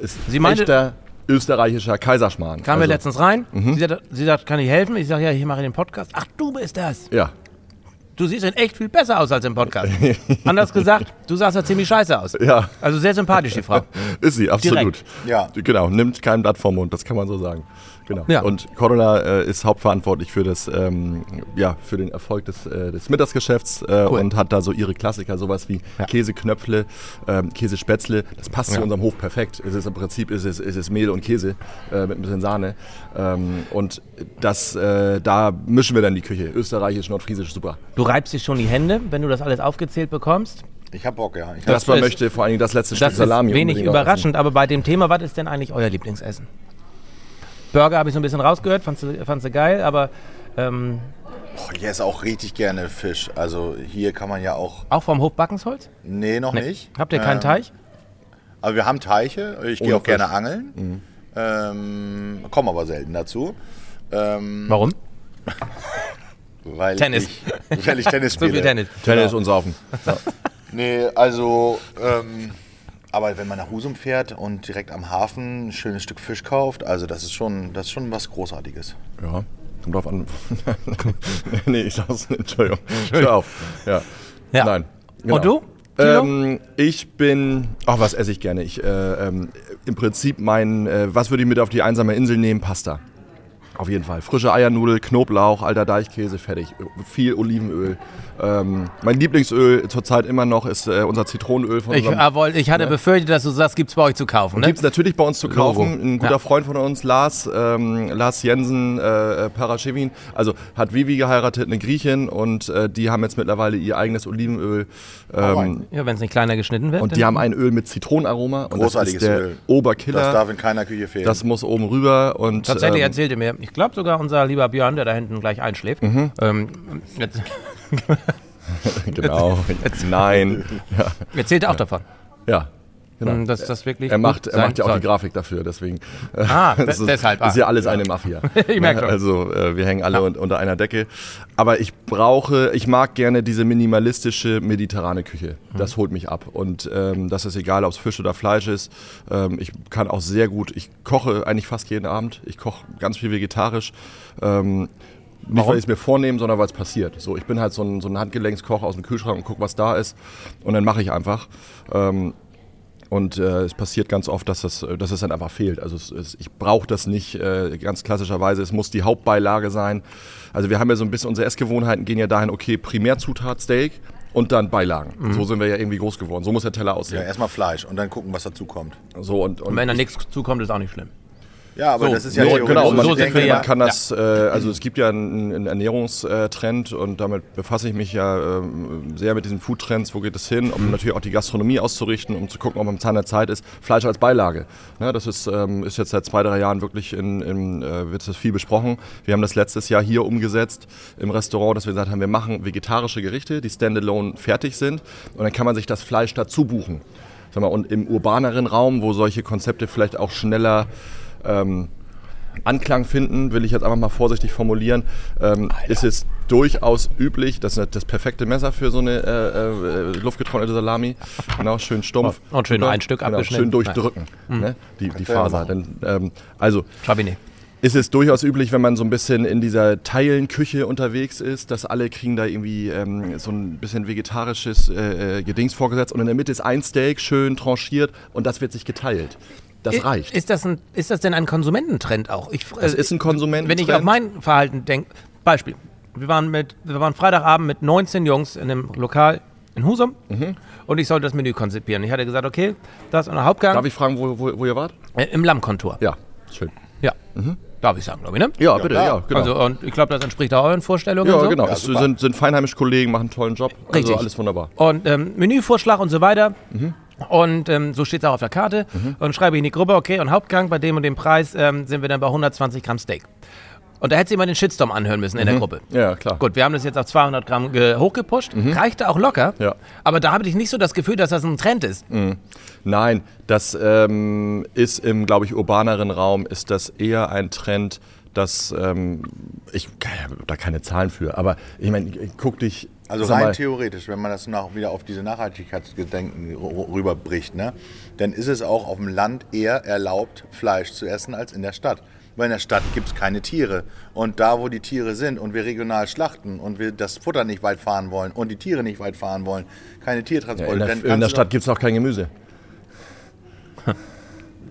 ist Sie meinte, echter österreichischer Kaiserschmarrn. Kamen also, wir letztens rein. Mhm. Sie, sagt, sie sagt, kann ich helfen? Ich sage, ja, ich mache den Podcast. Ach, du bist das. Ja. Du siehst echt viel besser aus als im Podcast. Anders gesagt, du sahst ja ziemlich scheiße aus. Ja. Also sehr sympathisch, die Frau. Ist sie, absolut. Direkt. Ja. Genau, nimmt kein Blatt vom Mund, das kann man so sagen. genau. Ja. Und Cordula äh, ist hauptverantwortlich für das, ähm, ja, für den Erfolg des, äh, des Mittagsgeschäfts äh, cool. und hat da so ihre Klassiker, sowas wie ja. Käseknöpfle, ähm, Käsespätzle. Das passt ja. zu unserem Hof perfekt. Es ist im Prinzip ist es, ist es Mehl und Käse äh, mit ein bisschen Sahne. Ähm, und das, äh, da mischen wir dann die Küche. Österreichisch, nordfriesisch, super. Du reibst dir schon die Hände, wenn du das alles aufgezählt bekommst? Ich hab Bock, ja. Ich das man möchte vor allem das letzte Stück Salami. Ist wenig überraschend, aber bei dem Thema, was ist denn eigentlich euer Lieblingsessen? Burger habe ich so ein bisschen rausgehört, fandst du, fandst du geil, aber. Ähm, oh, ich esse auch richtig gerne Fisch. Also hier kann man ja auch. Auch vom Hof Backensholz? Nee, noch nee. nicht. Habt ihr keinen ähm, Teich? Aber wir haben Teiche. Ich gehe auch Fisch. gerne angeln. Mhm. Ähm, komme aber selten dazu. Ähm, Warum? weil Tennis. Ich, weil ich Tennis spiele. so viel Tennis. Tennis genau. und Saufen. Ja. Nee, also, ähm, aber wenn man nach Husum fährt und direkt am Hafen ein schönes Stück Fisch kauft, also das ist schon, das ist schon was Großartiges. Ja, kommt drauf an. nee, ich sag's nicht, Entschuldigung. Hör auf. Ja. ja. Nein. Genau. Und du? Ähm, ich bin, ach, was esse ich gerne? Ich, äh, ähm, Im Prinzip mein, äh, was würde ich mit auf die einsame Insel nehmen? Pasta. Auf jeden Fall. Frische Eiernudel, Knoblauch, alter Deichkäse, fertig. Viel Olivenöl. Ähm, mein Lieblingsöl zurzeit immer noch ist äh, unser Zitronenöl von ich, unserem, wollt, ich hatte ne? befürchtet, dass du sagst, gibt es bei euch zu kaufen. Ne? Gibt es natürlich bei uns zu kaufen. Logo. Ein guter ja. Freund von uns, Lars, ähm, Lars Jensen äh, äh Paraschewin, also hat Vivi geheiratet, eine Griechin und äh, die haben jetzt mittlerweile ihr eigenes Olivenöl. Ähm, ja, wenn es nicht kleiner geschnitten wird. Und die haben ein Öl mit Zitronenaroma. Großartiges und das ist der Öl. Oberkiller. Das darf in keiner Küche fehlen. Das muss oben rüber. Und, Tatsächlich ähm, erzählte mir, ich glaube sogar unser lieber Björn, der da hinten gleich einschläft. Mhm. Ähm, jetzt genau. Jetzt, Nein. Ja. Erzählt er auch davon. Ja. Genau. Hm, dass das wirklich er macht, er macht ja auch soll. die Grafik dafür, deswegen. Ah, das ist, deshalb. Ah. ist ja alles eine Mafia. ich merke schon. Also äh, wir hängen alle ja. unter einer Decke. Aber ich brauche, ich mag gerne diese minimalistische mediterrane Küche. Mhm. Das holt mich ab. Und ähm, das ist egal, ob es Fisch oder Fleisch ist. Ähm, ich kann auch sehr gut, ich koche eigentlich fast jeden Abend. Ich koche ganz viel vegetarisch. Ähm, nicht, Warum? weil ich es mir vornehme, sondern weil es passiert. So, ich bin halt so ein, so ein Handgelenkskoch aus dem Kühlschrank und gucke, was da ist. Und dann mache ich einfach. Ähm, und äh, es passiert ganz oft, dass, das, dass es dann einfach fehlt. Also es, es, ich brauche das nicht äh, ganz klassischerweise. Es muss die Hauptbeilage sein. Also wir haben ja so ein bisschen, unsere Essgewohnheiten gehen ja dahin, okay, Primärzutat Steak und dann Beilagen. Mhm. So sind wir ja irgendwie groß geworden. So muss der Teller aussehen. Ja, erstmal Fleisch und dann gucken, was dazu kommt. So, und, und, und wenn da nichts zukommt, ist auch nicht schlimm. Ja, aber so, das ist ja so, genau. Man, so denke, man kann das, ja. äh, also es gibt ja einen, einen, Ernährungstrend und damit befasse ich mich ja äh, sehr mit diesen Foodtrends. Wo geht es hin? Um natürlich auch die Gastronomie auszurichten, um zu gucken, ob am Zahn der Zeit ist. Fleisch als Beilage. Ja, das ist, ähm, ist jetzt seit zwei, drei Jahren wirklich in, in äh, wird das viel besprochen. Wir haben das letztes Jahr hier umgesetzt im Restaurant, dass wir gesagt haben, wir machen vegetarische Gerichte, die standalone fertig sind und dann kann man sich das Fleisch dazu buchen. Sag mal, und im urbaneren Raum, wo solche Konzepte vielleicht auch schneller ähm, Anklang finden, will ich jetzt einfach mal vorsichtig formulieren, ähm, ist es durchaus üblich, das ist das perfekte Messer für so eine äh, äh, luftgetrocknete Salami, genau, schön stumpf. Und schön ein Stück genau, Schön durchdrücken, ne, die, die Faser. Denn, ähm, also, Chabinet ist es durchaus üblich, wenn man so ein bisschen in dieser Teilenküche unterwegs ist, dass alle kriegen da irgendwie ähm, so ein bisschen vegetarisches äh, äh Gedings vorgesetzt. Und in der Mitte ist ein Steak schön tranchiert und das wird sich geteilt. Das reicht. Ist das, ein, ist das denn ein Konsumententrend auch? Ich, äh, das ist ein Konsumententrend. Wenn ich auf mein Verhalten denke, Beispiel, wir waren, mit, wir waren Freitagabend mit 19 Jungs in einem Lokal in Husum mhm. und ich sollte das Menü konzipieren. Ich hatte gesagt, okay, das ist ein Hauptgang. Darf ich fragen, wo, wo, wo ihr wart? Äh, Im Lammkontor. Ja, schön. Ja. Mhm. Darf ich sagen, glaube ich, ne? Ja, bitte, ja, genau. Also, und ich glaube, das entspricht auch euren Vorstellungen. Ja, so. genau. Ja, es sind, sind feinheimische Kollegen, machen einen tollen Job. Also Richtig. Also alles wunderbar. Und ähm, Menüvorschlag und so weiter. Mhm. Und ähm, so steht es auch auf der Karte. Mhm. Und schreibe ich in die Gruppe, okay, und Hauptgang bei dem und dem Preis ähm, sind wir dann bei 120 Gramm Steak. Und da hätte sie immer den Shitstorm anhören müssen in der mhm. Gruppe. Ja, klar. Gut, wir haben das jetzt auf 200 Gramm hochgepusht. Mhm. Reichte auch locker. Ja. Aber da habe ich nicht so das Gefühl, dass das ein Trend ist. Mhm. Nein, das ähm, ist im, glaube ich, urbaneren Raum ist das eher ein Trend, dass ähm, ich habe da keine Zahlen für, aber ich meine, guck dich also rein theoretisch, wenn man das nach, wieder auf diese Nachhaltigkeitsgedenken rüberbricht, ne, dann ist es auch auf dem Land eher erlaubt, Fleisch zu essen als in der Stadt. Weil in der Stadt gibt es keine Tiere. Und da, wo die Tiere sind und wir regional schlachten und wir das Futter nicht weit fahren wollen und die Tiere nicht weit fahren wollen, keine Tiertransporte. Ja, in der, in der Stadt gibt es auch kein Gemüse.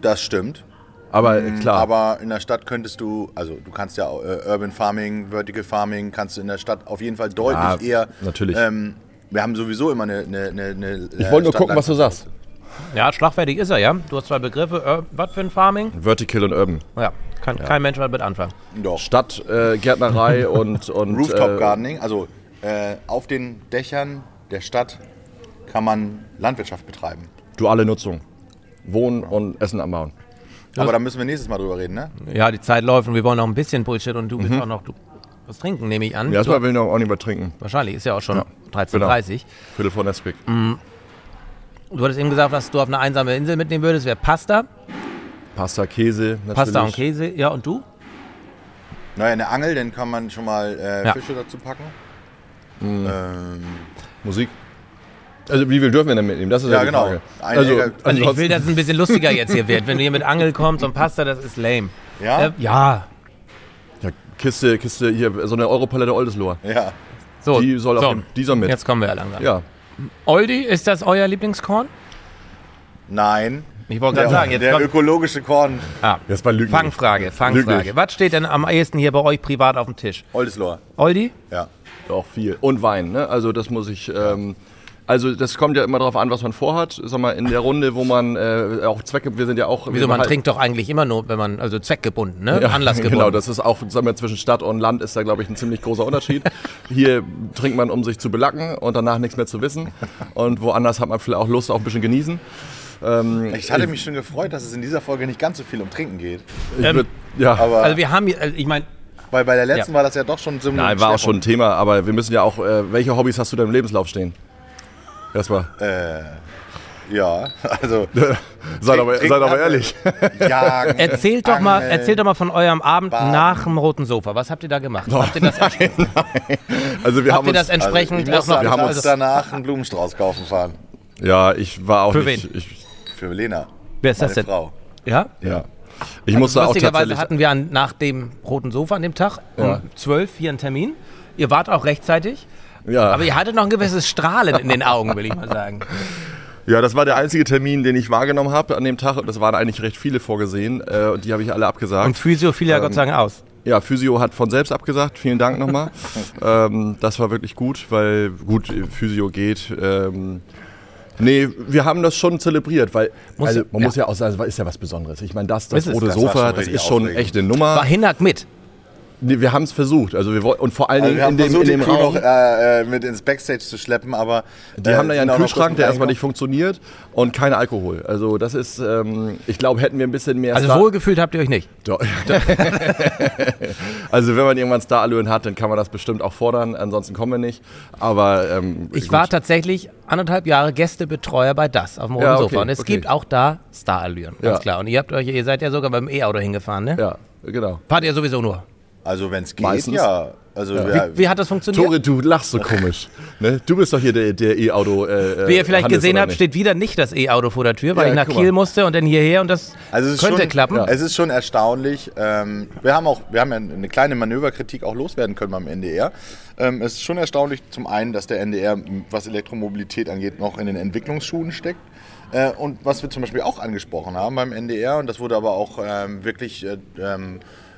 Das stimmt. Aber äh, klar. Aber in der Stadt könntest du, also du kannst ja äh, Urban Farming, Vertical Farming, kannst du in der Stadt auf jeden Fall deutlich Ja, eher. natürlich. Ähm, wir haben sowieso immer eine. eine, eine, eine ich wollte nur gucken, was du sagst. Ja, schlagfertig ist er, ja. Du hast zwei Begriffe. Ur- Was für ein Farming? Vertical und Urban. Ja, kann kein Mensch was mit anfangen. Doch. Stadt, äh, Gärtnerei und, und Rooftop äh, Gardening, also äh, auf den Dächern der Stadt kann man Landwirtschaft betreiben. duale Nutzung. Wohnen und Essen anbauen. Aber da müssen wir nächstes Mal drüber reden, ne? Ja, die Zeit läuft und wir wollen noch ein bisschen Bullshit und du willst auch noch du, was trinken, nehme ich an. Ja, erstmal will ich noch auch nicht mehr trinken. wahrscheinlich, ist ja auch schon Ja, 13.30 Viertel vor Nesquik. Du hattest eben gesagt, was du auf eine einsame Insel mitnehmen würdest, wäre Pasta. Pasta, Käse, natürlich. Pasta und Käse. Ja, und du? Naja, eine Angel, dann kann man schon mal äh, Ja. Fische dazu packen. Mhm. Ähm, Musik. Also wie viel dürfen wir denn mitnehmen? Das ist ja, Ja, die genau. Frage. Ein Also, Also ich will, dass es ein bisschen lustiger jetzt hier wird. Wenn du hier mit Angel kommst und Pasta, das ist lame. ja? Äh, ja. ja, Kiste, Kiste, hier, so eine Europalette Oldesloe. ja. So, Die soll auf so. dem, die soll mit. Jetzt kommen wir ja langsam. Ja. Oldie, ist das euer Lieblingskorn? Nein. Ich wollte gerade sagen, jetzt der kommt ökologische Korn ah, Jetzt bei Lügen. Fangfrage, Fangfrage. nicht. Was steht denn am ehesten hier bei euch privat auf dem Tisch? Oldesloe. Oldie? Ja. Auch viel. Und Wein, ne? Also das muss ich. Ähm, also das kommt ja immer darauf an, was man vorhat. Sag mal, in der Runde, wo man äh, auch Zwecke, wir sind ja auch. Wieso, man halt- trinkt doch eigentlich immer nur, wenn man, also zweckgebunden, ne? Ja, Anlassgebunden. Genau, das ist auch, sagen wir, zwischen Stadt und Land ist da, glaube ich, ein ziemlich großer Unterschied. Hier trinkt man, um sich zu belacken und danach nichts mehr zu wissen. Und woanders hat man vielleicht auch Lust auf ein bisschen genießen. Ähm, Ich hatte mich schon gefreut, dass es in dieser Folge nicht ganz so viel um Trinken geht. ich Ähm, würd, ja, Aber also wir haben hier, also ich meine, weil bei der letzten Ja. war das ja doch schon so ein Nein, war auch schon ein Thema, aber wir müssen ja auch, äh, welche Hobbys hast du denn im Lebenslauf stehen? Erstmal. Ja, also Seid aber, seid aber ehrlich. Jagen. erzählt doch mal, erzählt doch mal von eurem Abend Baden. nach dem roten Sofa. Was habt ihr da gemacht? Habt ihr das, Also wir habt haben ihr das entsprechend Also, noch? wir haben uns also, danach einen Blumenstrauß kaufen fahren. ja, ich war auch Für nicht, ich, Für Lena. wer ist das Meine denn? Frau. Ja? ja. Ich musste auch Lustigerweise tatsächlich, hatten wir an, nach dem roten Sofa an dem Tag um Ja. 12 hier einen Termin. Ihr wart auch rechtzeitig, ja, aber ihr hattet noch ein gewisses Strahlen in den Augen, will ich mal sagen. ja, das war der einzige Termin, den ich wahrgenommen habe an dem Tag. Und das waren eigentlich recht viele vorgesehen äh, und die habe ich alle abgesagt. Und Physio fiel ja Gott sei Dank aus. Ja, Physio hat von selbst abgesagt. Vielen Dank nochmal. ähm, das war wirklich gut, weil gut, Physio geht. Ähm, nee, wir haben das schon zelebriert, weil Muss- also, man ja. muss ja auch sagen, es ist ja was Besonderes. Ich meine, das, das rote Das Sofa, das richtig ist schon echt eine Nummer. War Hinak mit. Nee, wir haben es versucht. Also wir und vor allen Also Dingen wir haben in dem, in versucht, dem die Crew Raum. noch äh, äh, mit ins Backstage zu schleppen, aber Die äh, haben da ja einen Kühlschrank, der erstmal nicht funktioniert und kein Alkohol. Also das ist, ähm, ich glaube, hätten wir ein bisschen mehr Also Star- wohlgefühlt habt ihr euch nicht. Doch. also wenn man irgendwann Starallüren hat, dann kann man das bestimmt auch fordern. Ansonsten kommen wir nicht. Aber ähm, Ich gut. war tatsächlich anderthalb Jahre Gästebetreuer bei das auf dem roten Ja, okay, Sofa. Und es okay. gibt auch da Starallüren, ganz Ja. klar. Und ihr habt euch, ihr seid ja sogar beim E-Auto hingefahren, ne? Ja, genau. Fahrt ihr sowieso nur. Also wenn es geht, Meistens. ja. Also ja. Wie hat das funktioniert? Tore, du lachst so komisch. Ne? Du bist doch hier der, der E-Auto. Äh, Wie ihr vielleicht Hannes, gesehen habt, nicht? steht wieder nicht das E-Auto vor der Tür, weil Ja, ich nach. Kiel musste und dann hierher und das Also es ist könnte schon, klappen. Es ist schon erstaunlich. Ähm, wir haben auch, wir haben ja eine kleine Manöverkritik auch loswerden können beim NDR. Ähm, es ist schon erstaunlich zum einen, dass der NDR, was Elektromobilität angeht, noch in den Entwicklungsschuhen steckt. Äh, und was wir zum Beispiel auch angesprochen haben beim NDR, und das wurde aber auch ähm, wirklich äh,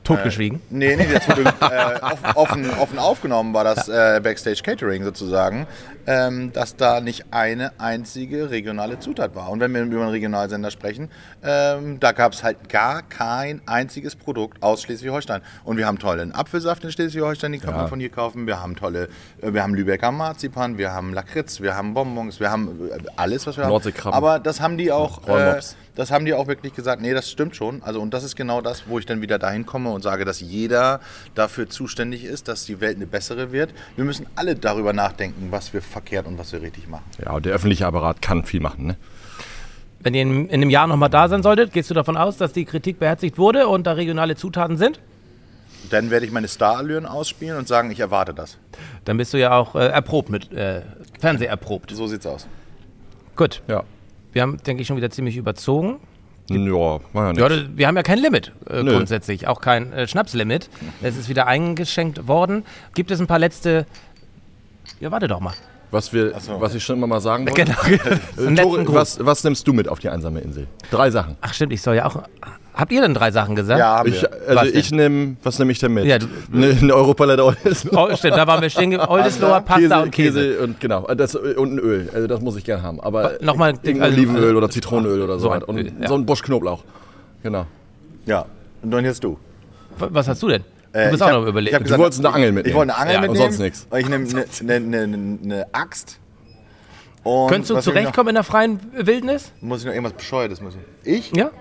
Totgeschwiegen. Nee, nee, das wurde äh, offen, offen, aufgenommen, war das äh, Backstage Catering sozusagen, ähm, dass da nicht eine einzige regionale Zutat war. Und wenn wir über einen Regionalsender sprechen, ähm, da gab es halt gar kein einziges Produkt aus Schleswig-Holstein. Und wir haben tollen Apfelsaft in Schleswig-Holstein, den kann man von hier kaufen. Wir haben tolle, äh, wir haben Lübecker Marzipan, wir haben Lakritz, wir haben Bonbons, wir haben äh, alles, was wir haben. Aber das haben die auch, äh, Rollmops. Das haben die auch wirklich gesagt, nee, das stimmt schon. Also und das ist genau das, wo ich dann wieder dahin komme und sage, dass jeder dafür zuständig ist, dass die Welt eine bessere wird. Wir müssen alle darüber nachdenken, was wir verkehrt und was wir richtig machen. Ja, und der öffentliche Apparat kann viel machen. Ne? Wenn ihr in, in einem Jahr nochmal da sein solltet, gehst du davon aus, dass die Kritik beherzigt wurde und da regionale Zutaten sind? Dann werde ich meine Starallüren ausspielen und sagen, ich erwarte das. Dann bist du ja auch äh, erprobt mit äh, Fernseh erprobt. So sieht's aus. Gut. Ja. Wir haben, denke ich, schon wieder ziemlich überzogen. Ja, war ja Ja, nichts. das- wir haben ja kein Limit äh, grundsätzlich, auch kein äh, Schnapslimit. Es ist wieder eingeschenkt worden. Gibt es ein paar letzte. Ja, warte doch mal. Was, wir, so. was ich schon immer mal sagen wollte. Genau. Tore, was, was nimmst du mit auf die einsame Insel? Drei Sachen. Ach stimmt, ich soll ja auch. Habt ihr denn drei Sachen gesagt? Ja, haben ich, wir. Also was ich nehme, was nehme ich denn mit? Ja, du, ne, eine Europalette Oldesloe. Oh, stimmt, da waren wir stehen. Oldesloe, Pasta Käse, und Käse. Käse. und genau, das, und ein Öl. Also das muss ich gerne haben. Aber nochmal also, Olivenöl oder Zitronenöl oder so. so und Öl, ja. so ein Bosch Knoblauch. Genau. Ja, und dann jetzt du. Was hast du denn? Du bist auch noch überlegt. Du wolltest eine Angel mitnehmen. Ich wollte eine Angel ja, mitnehmen. Und sonst nichts. Ich nehme eine ne, ne, ne, Axt. Und Könntest du zurechtkommen in der freien Wildnis? Muss ich noch irgendwas Bescheuertes müssen? Ich? Ja.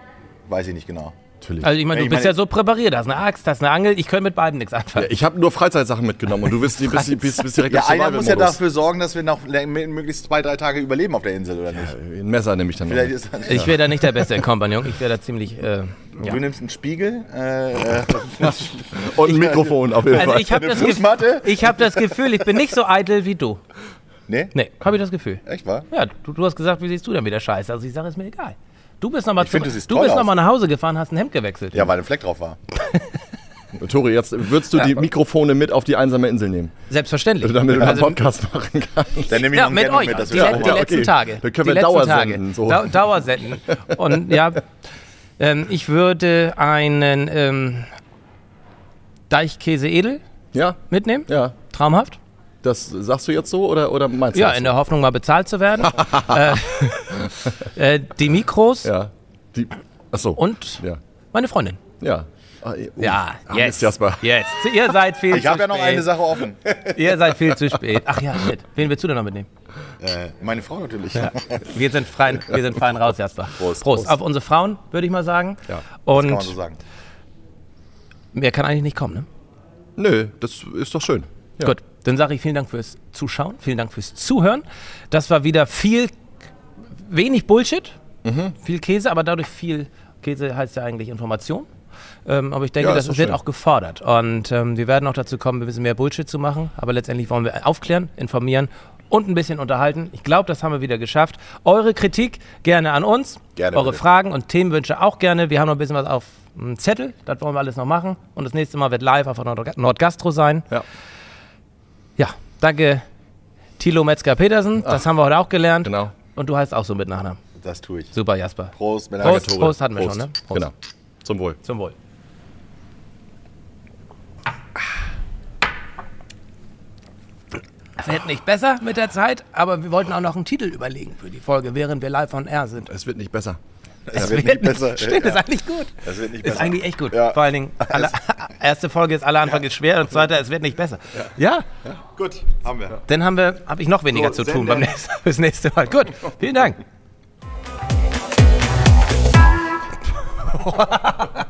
Weiß ich nicht genau. Natürlich. Also ich meine, du ich bist meine, ja so präpariert, hast eine Axt, hast eine Angel, ich könnte mit beiden nichts anfangen. Ja, ich habe nur Freizeitsachen mitgenommen und du bist, bist, bist, bist direkt Ja, einer muss ja dafür sorgen, dass wir noch möglichst zwei, drei Tage überleben auf der Insel, oder nicht? Ja, ein Messer nehme ich dann Vielleicht ist das, Ich wäre da nicht der beste Kompagnon, ich wäre da ziemlich... Äh, ja. Du nimmst einen Spiegel äh, äh, und ein Mikrofon auf jeden also Fall. Ich habe das, hab das Gefühl, ich bin nicht so eitel wie du. Nee? Nee, habe ich das Gefühl. Echt wahr? Ja, du, du hast gesagt, wie siehst du denn wieder scheiße? Also ich sage, ist mir egal. Du bist nochmal noch nach Hause gefahren, hast ein Hemd gewechselt. Ja, weil ein Fleck drauf war. Tori, jetzt würdest du ja, die Mikrofone mit auf die einsame Insel nehmen? Selbstverständlich. Damit du einen also, Podcast machen kannst. Dann nehme ich ja, mit euch. Mit, die, ja, die letzten okay. Tage. Dann können wir Dauersenden. So. Da, Dauersenden. Und ja, ähm, ich würde einen ähm, Deichkäse edel ja. mitnehmen. Ja. Traumhaft. Das sagst du jetzt so oder, oder meinst du Ja, in der Hoffnung, mal bezahlt zu werden. äh, äh, die Mikros. Ja. Die, achso. Und ja. meine Freundin. Ja. Ah, uh, ja, ah, jetzt. Jasper. Jetzt. Ihr seid viel ich zu spät. Ich habe ja noch eine Sache offen. Ihr seid viel zu spät. Ach ja, shit. Wen willst du denn noch mitnehmen? Äh, meine Frau natürlich. Ja. Wir, sind fein, wir sind fein raus, Jasper. Prost, Prost. Prost. Auf unsere Frauen, würde ich mal sagen. Ja, Und das kann man so sagen. Mehr kann eigentlich nicht kommen, ne? Nö, das ist doch schön. Ja. Gut, dann sage ich vielen Dank fürs Zuschauen, vielen Dank fürs Zuhören. Das war wieder viel, wenig Bullshit, mhm. viel Käse, aber dadurch viel, Käse heißt ja eigentlich Information. Ähm, aber ich denke, ja, das wird schön. auch gefordert. Und ähm, wir werden auch dazu kommen, ein bisschen mehr Bullshit zu machen. Aber letztendlich wollen wir aufklären, informieren und ein bisschen unterhalten. Ich glaube, das haben wir wieder geschafft. Eure Kritik gerne an uns. Gerne, Eure bitte. Fragen und Themenwünsche auch gerne. Wir haben noch ein bisschen was auf dem Zettel. Das wollen wir alles noch machen. Und das nächste Mal wird live auf Nordgastro sein. Ja. Ja, danke Thilo Metzger-Petersen. Das haben wir heute auch gelernt. Genau. Und du heißt auch so mit Nachnamen. Das tue ich. Super, Jasper. Prost, Prost, Prost, Prost hatten wir Prost. schon, ne? Prost. Genau. Zum Wohl. Zum Wohl. Es wird nicht besser mit der Zeit, aber wir wollten auch noch einen Titel überlegen für die Folge, während wir live on air sind. Es wird nicht besser. Es, wird, nicht besser. Stimmt, ja. ist eigentlich gut. Es wird nicht besser. Ist eigentlich echt gut. Ja. Vor allen Dingen, alle, erste Folge ist aller Anfang ja. ist schwer und zweite, es wird nicht besser. Ja? ja. Gut, haben wir. Dann haben wir, habe ich noch weniger so, zu tun beim nächsten, bis nächste Mal. Gut, vielen Dank.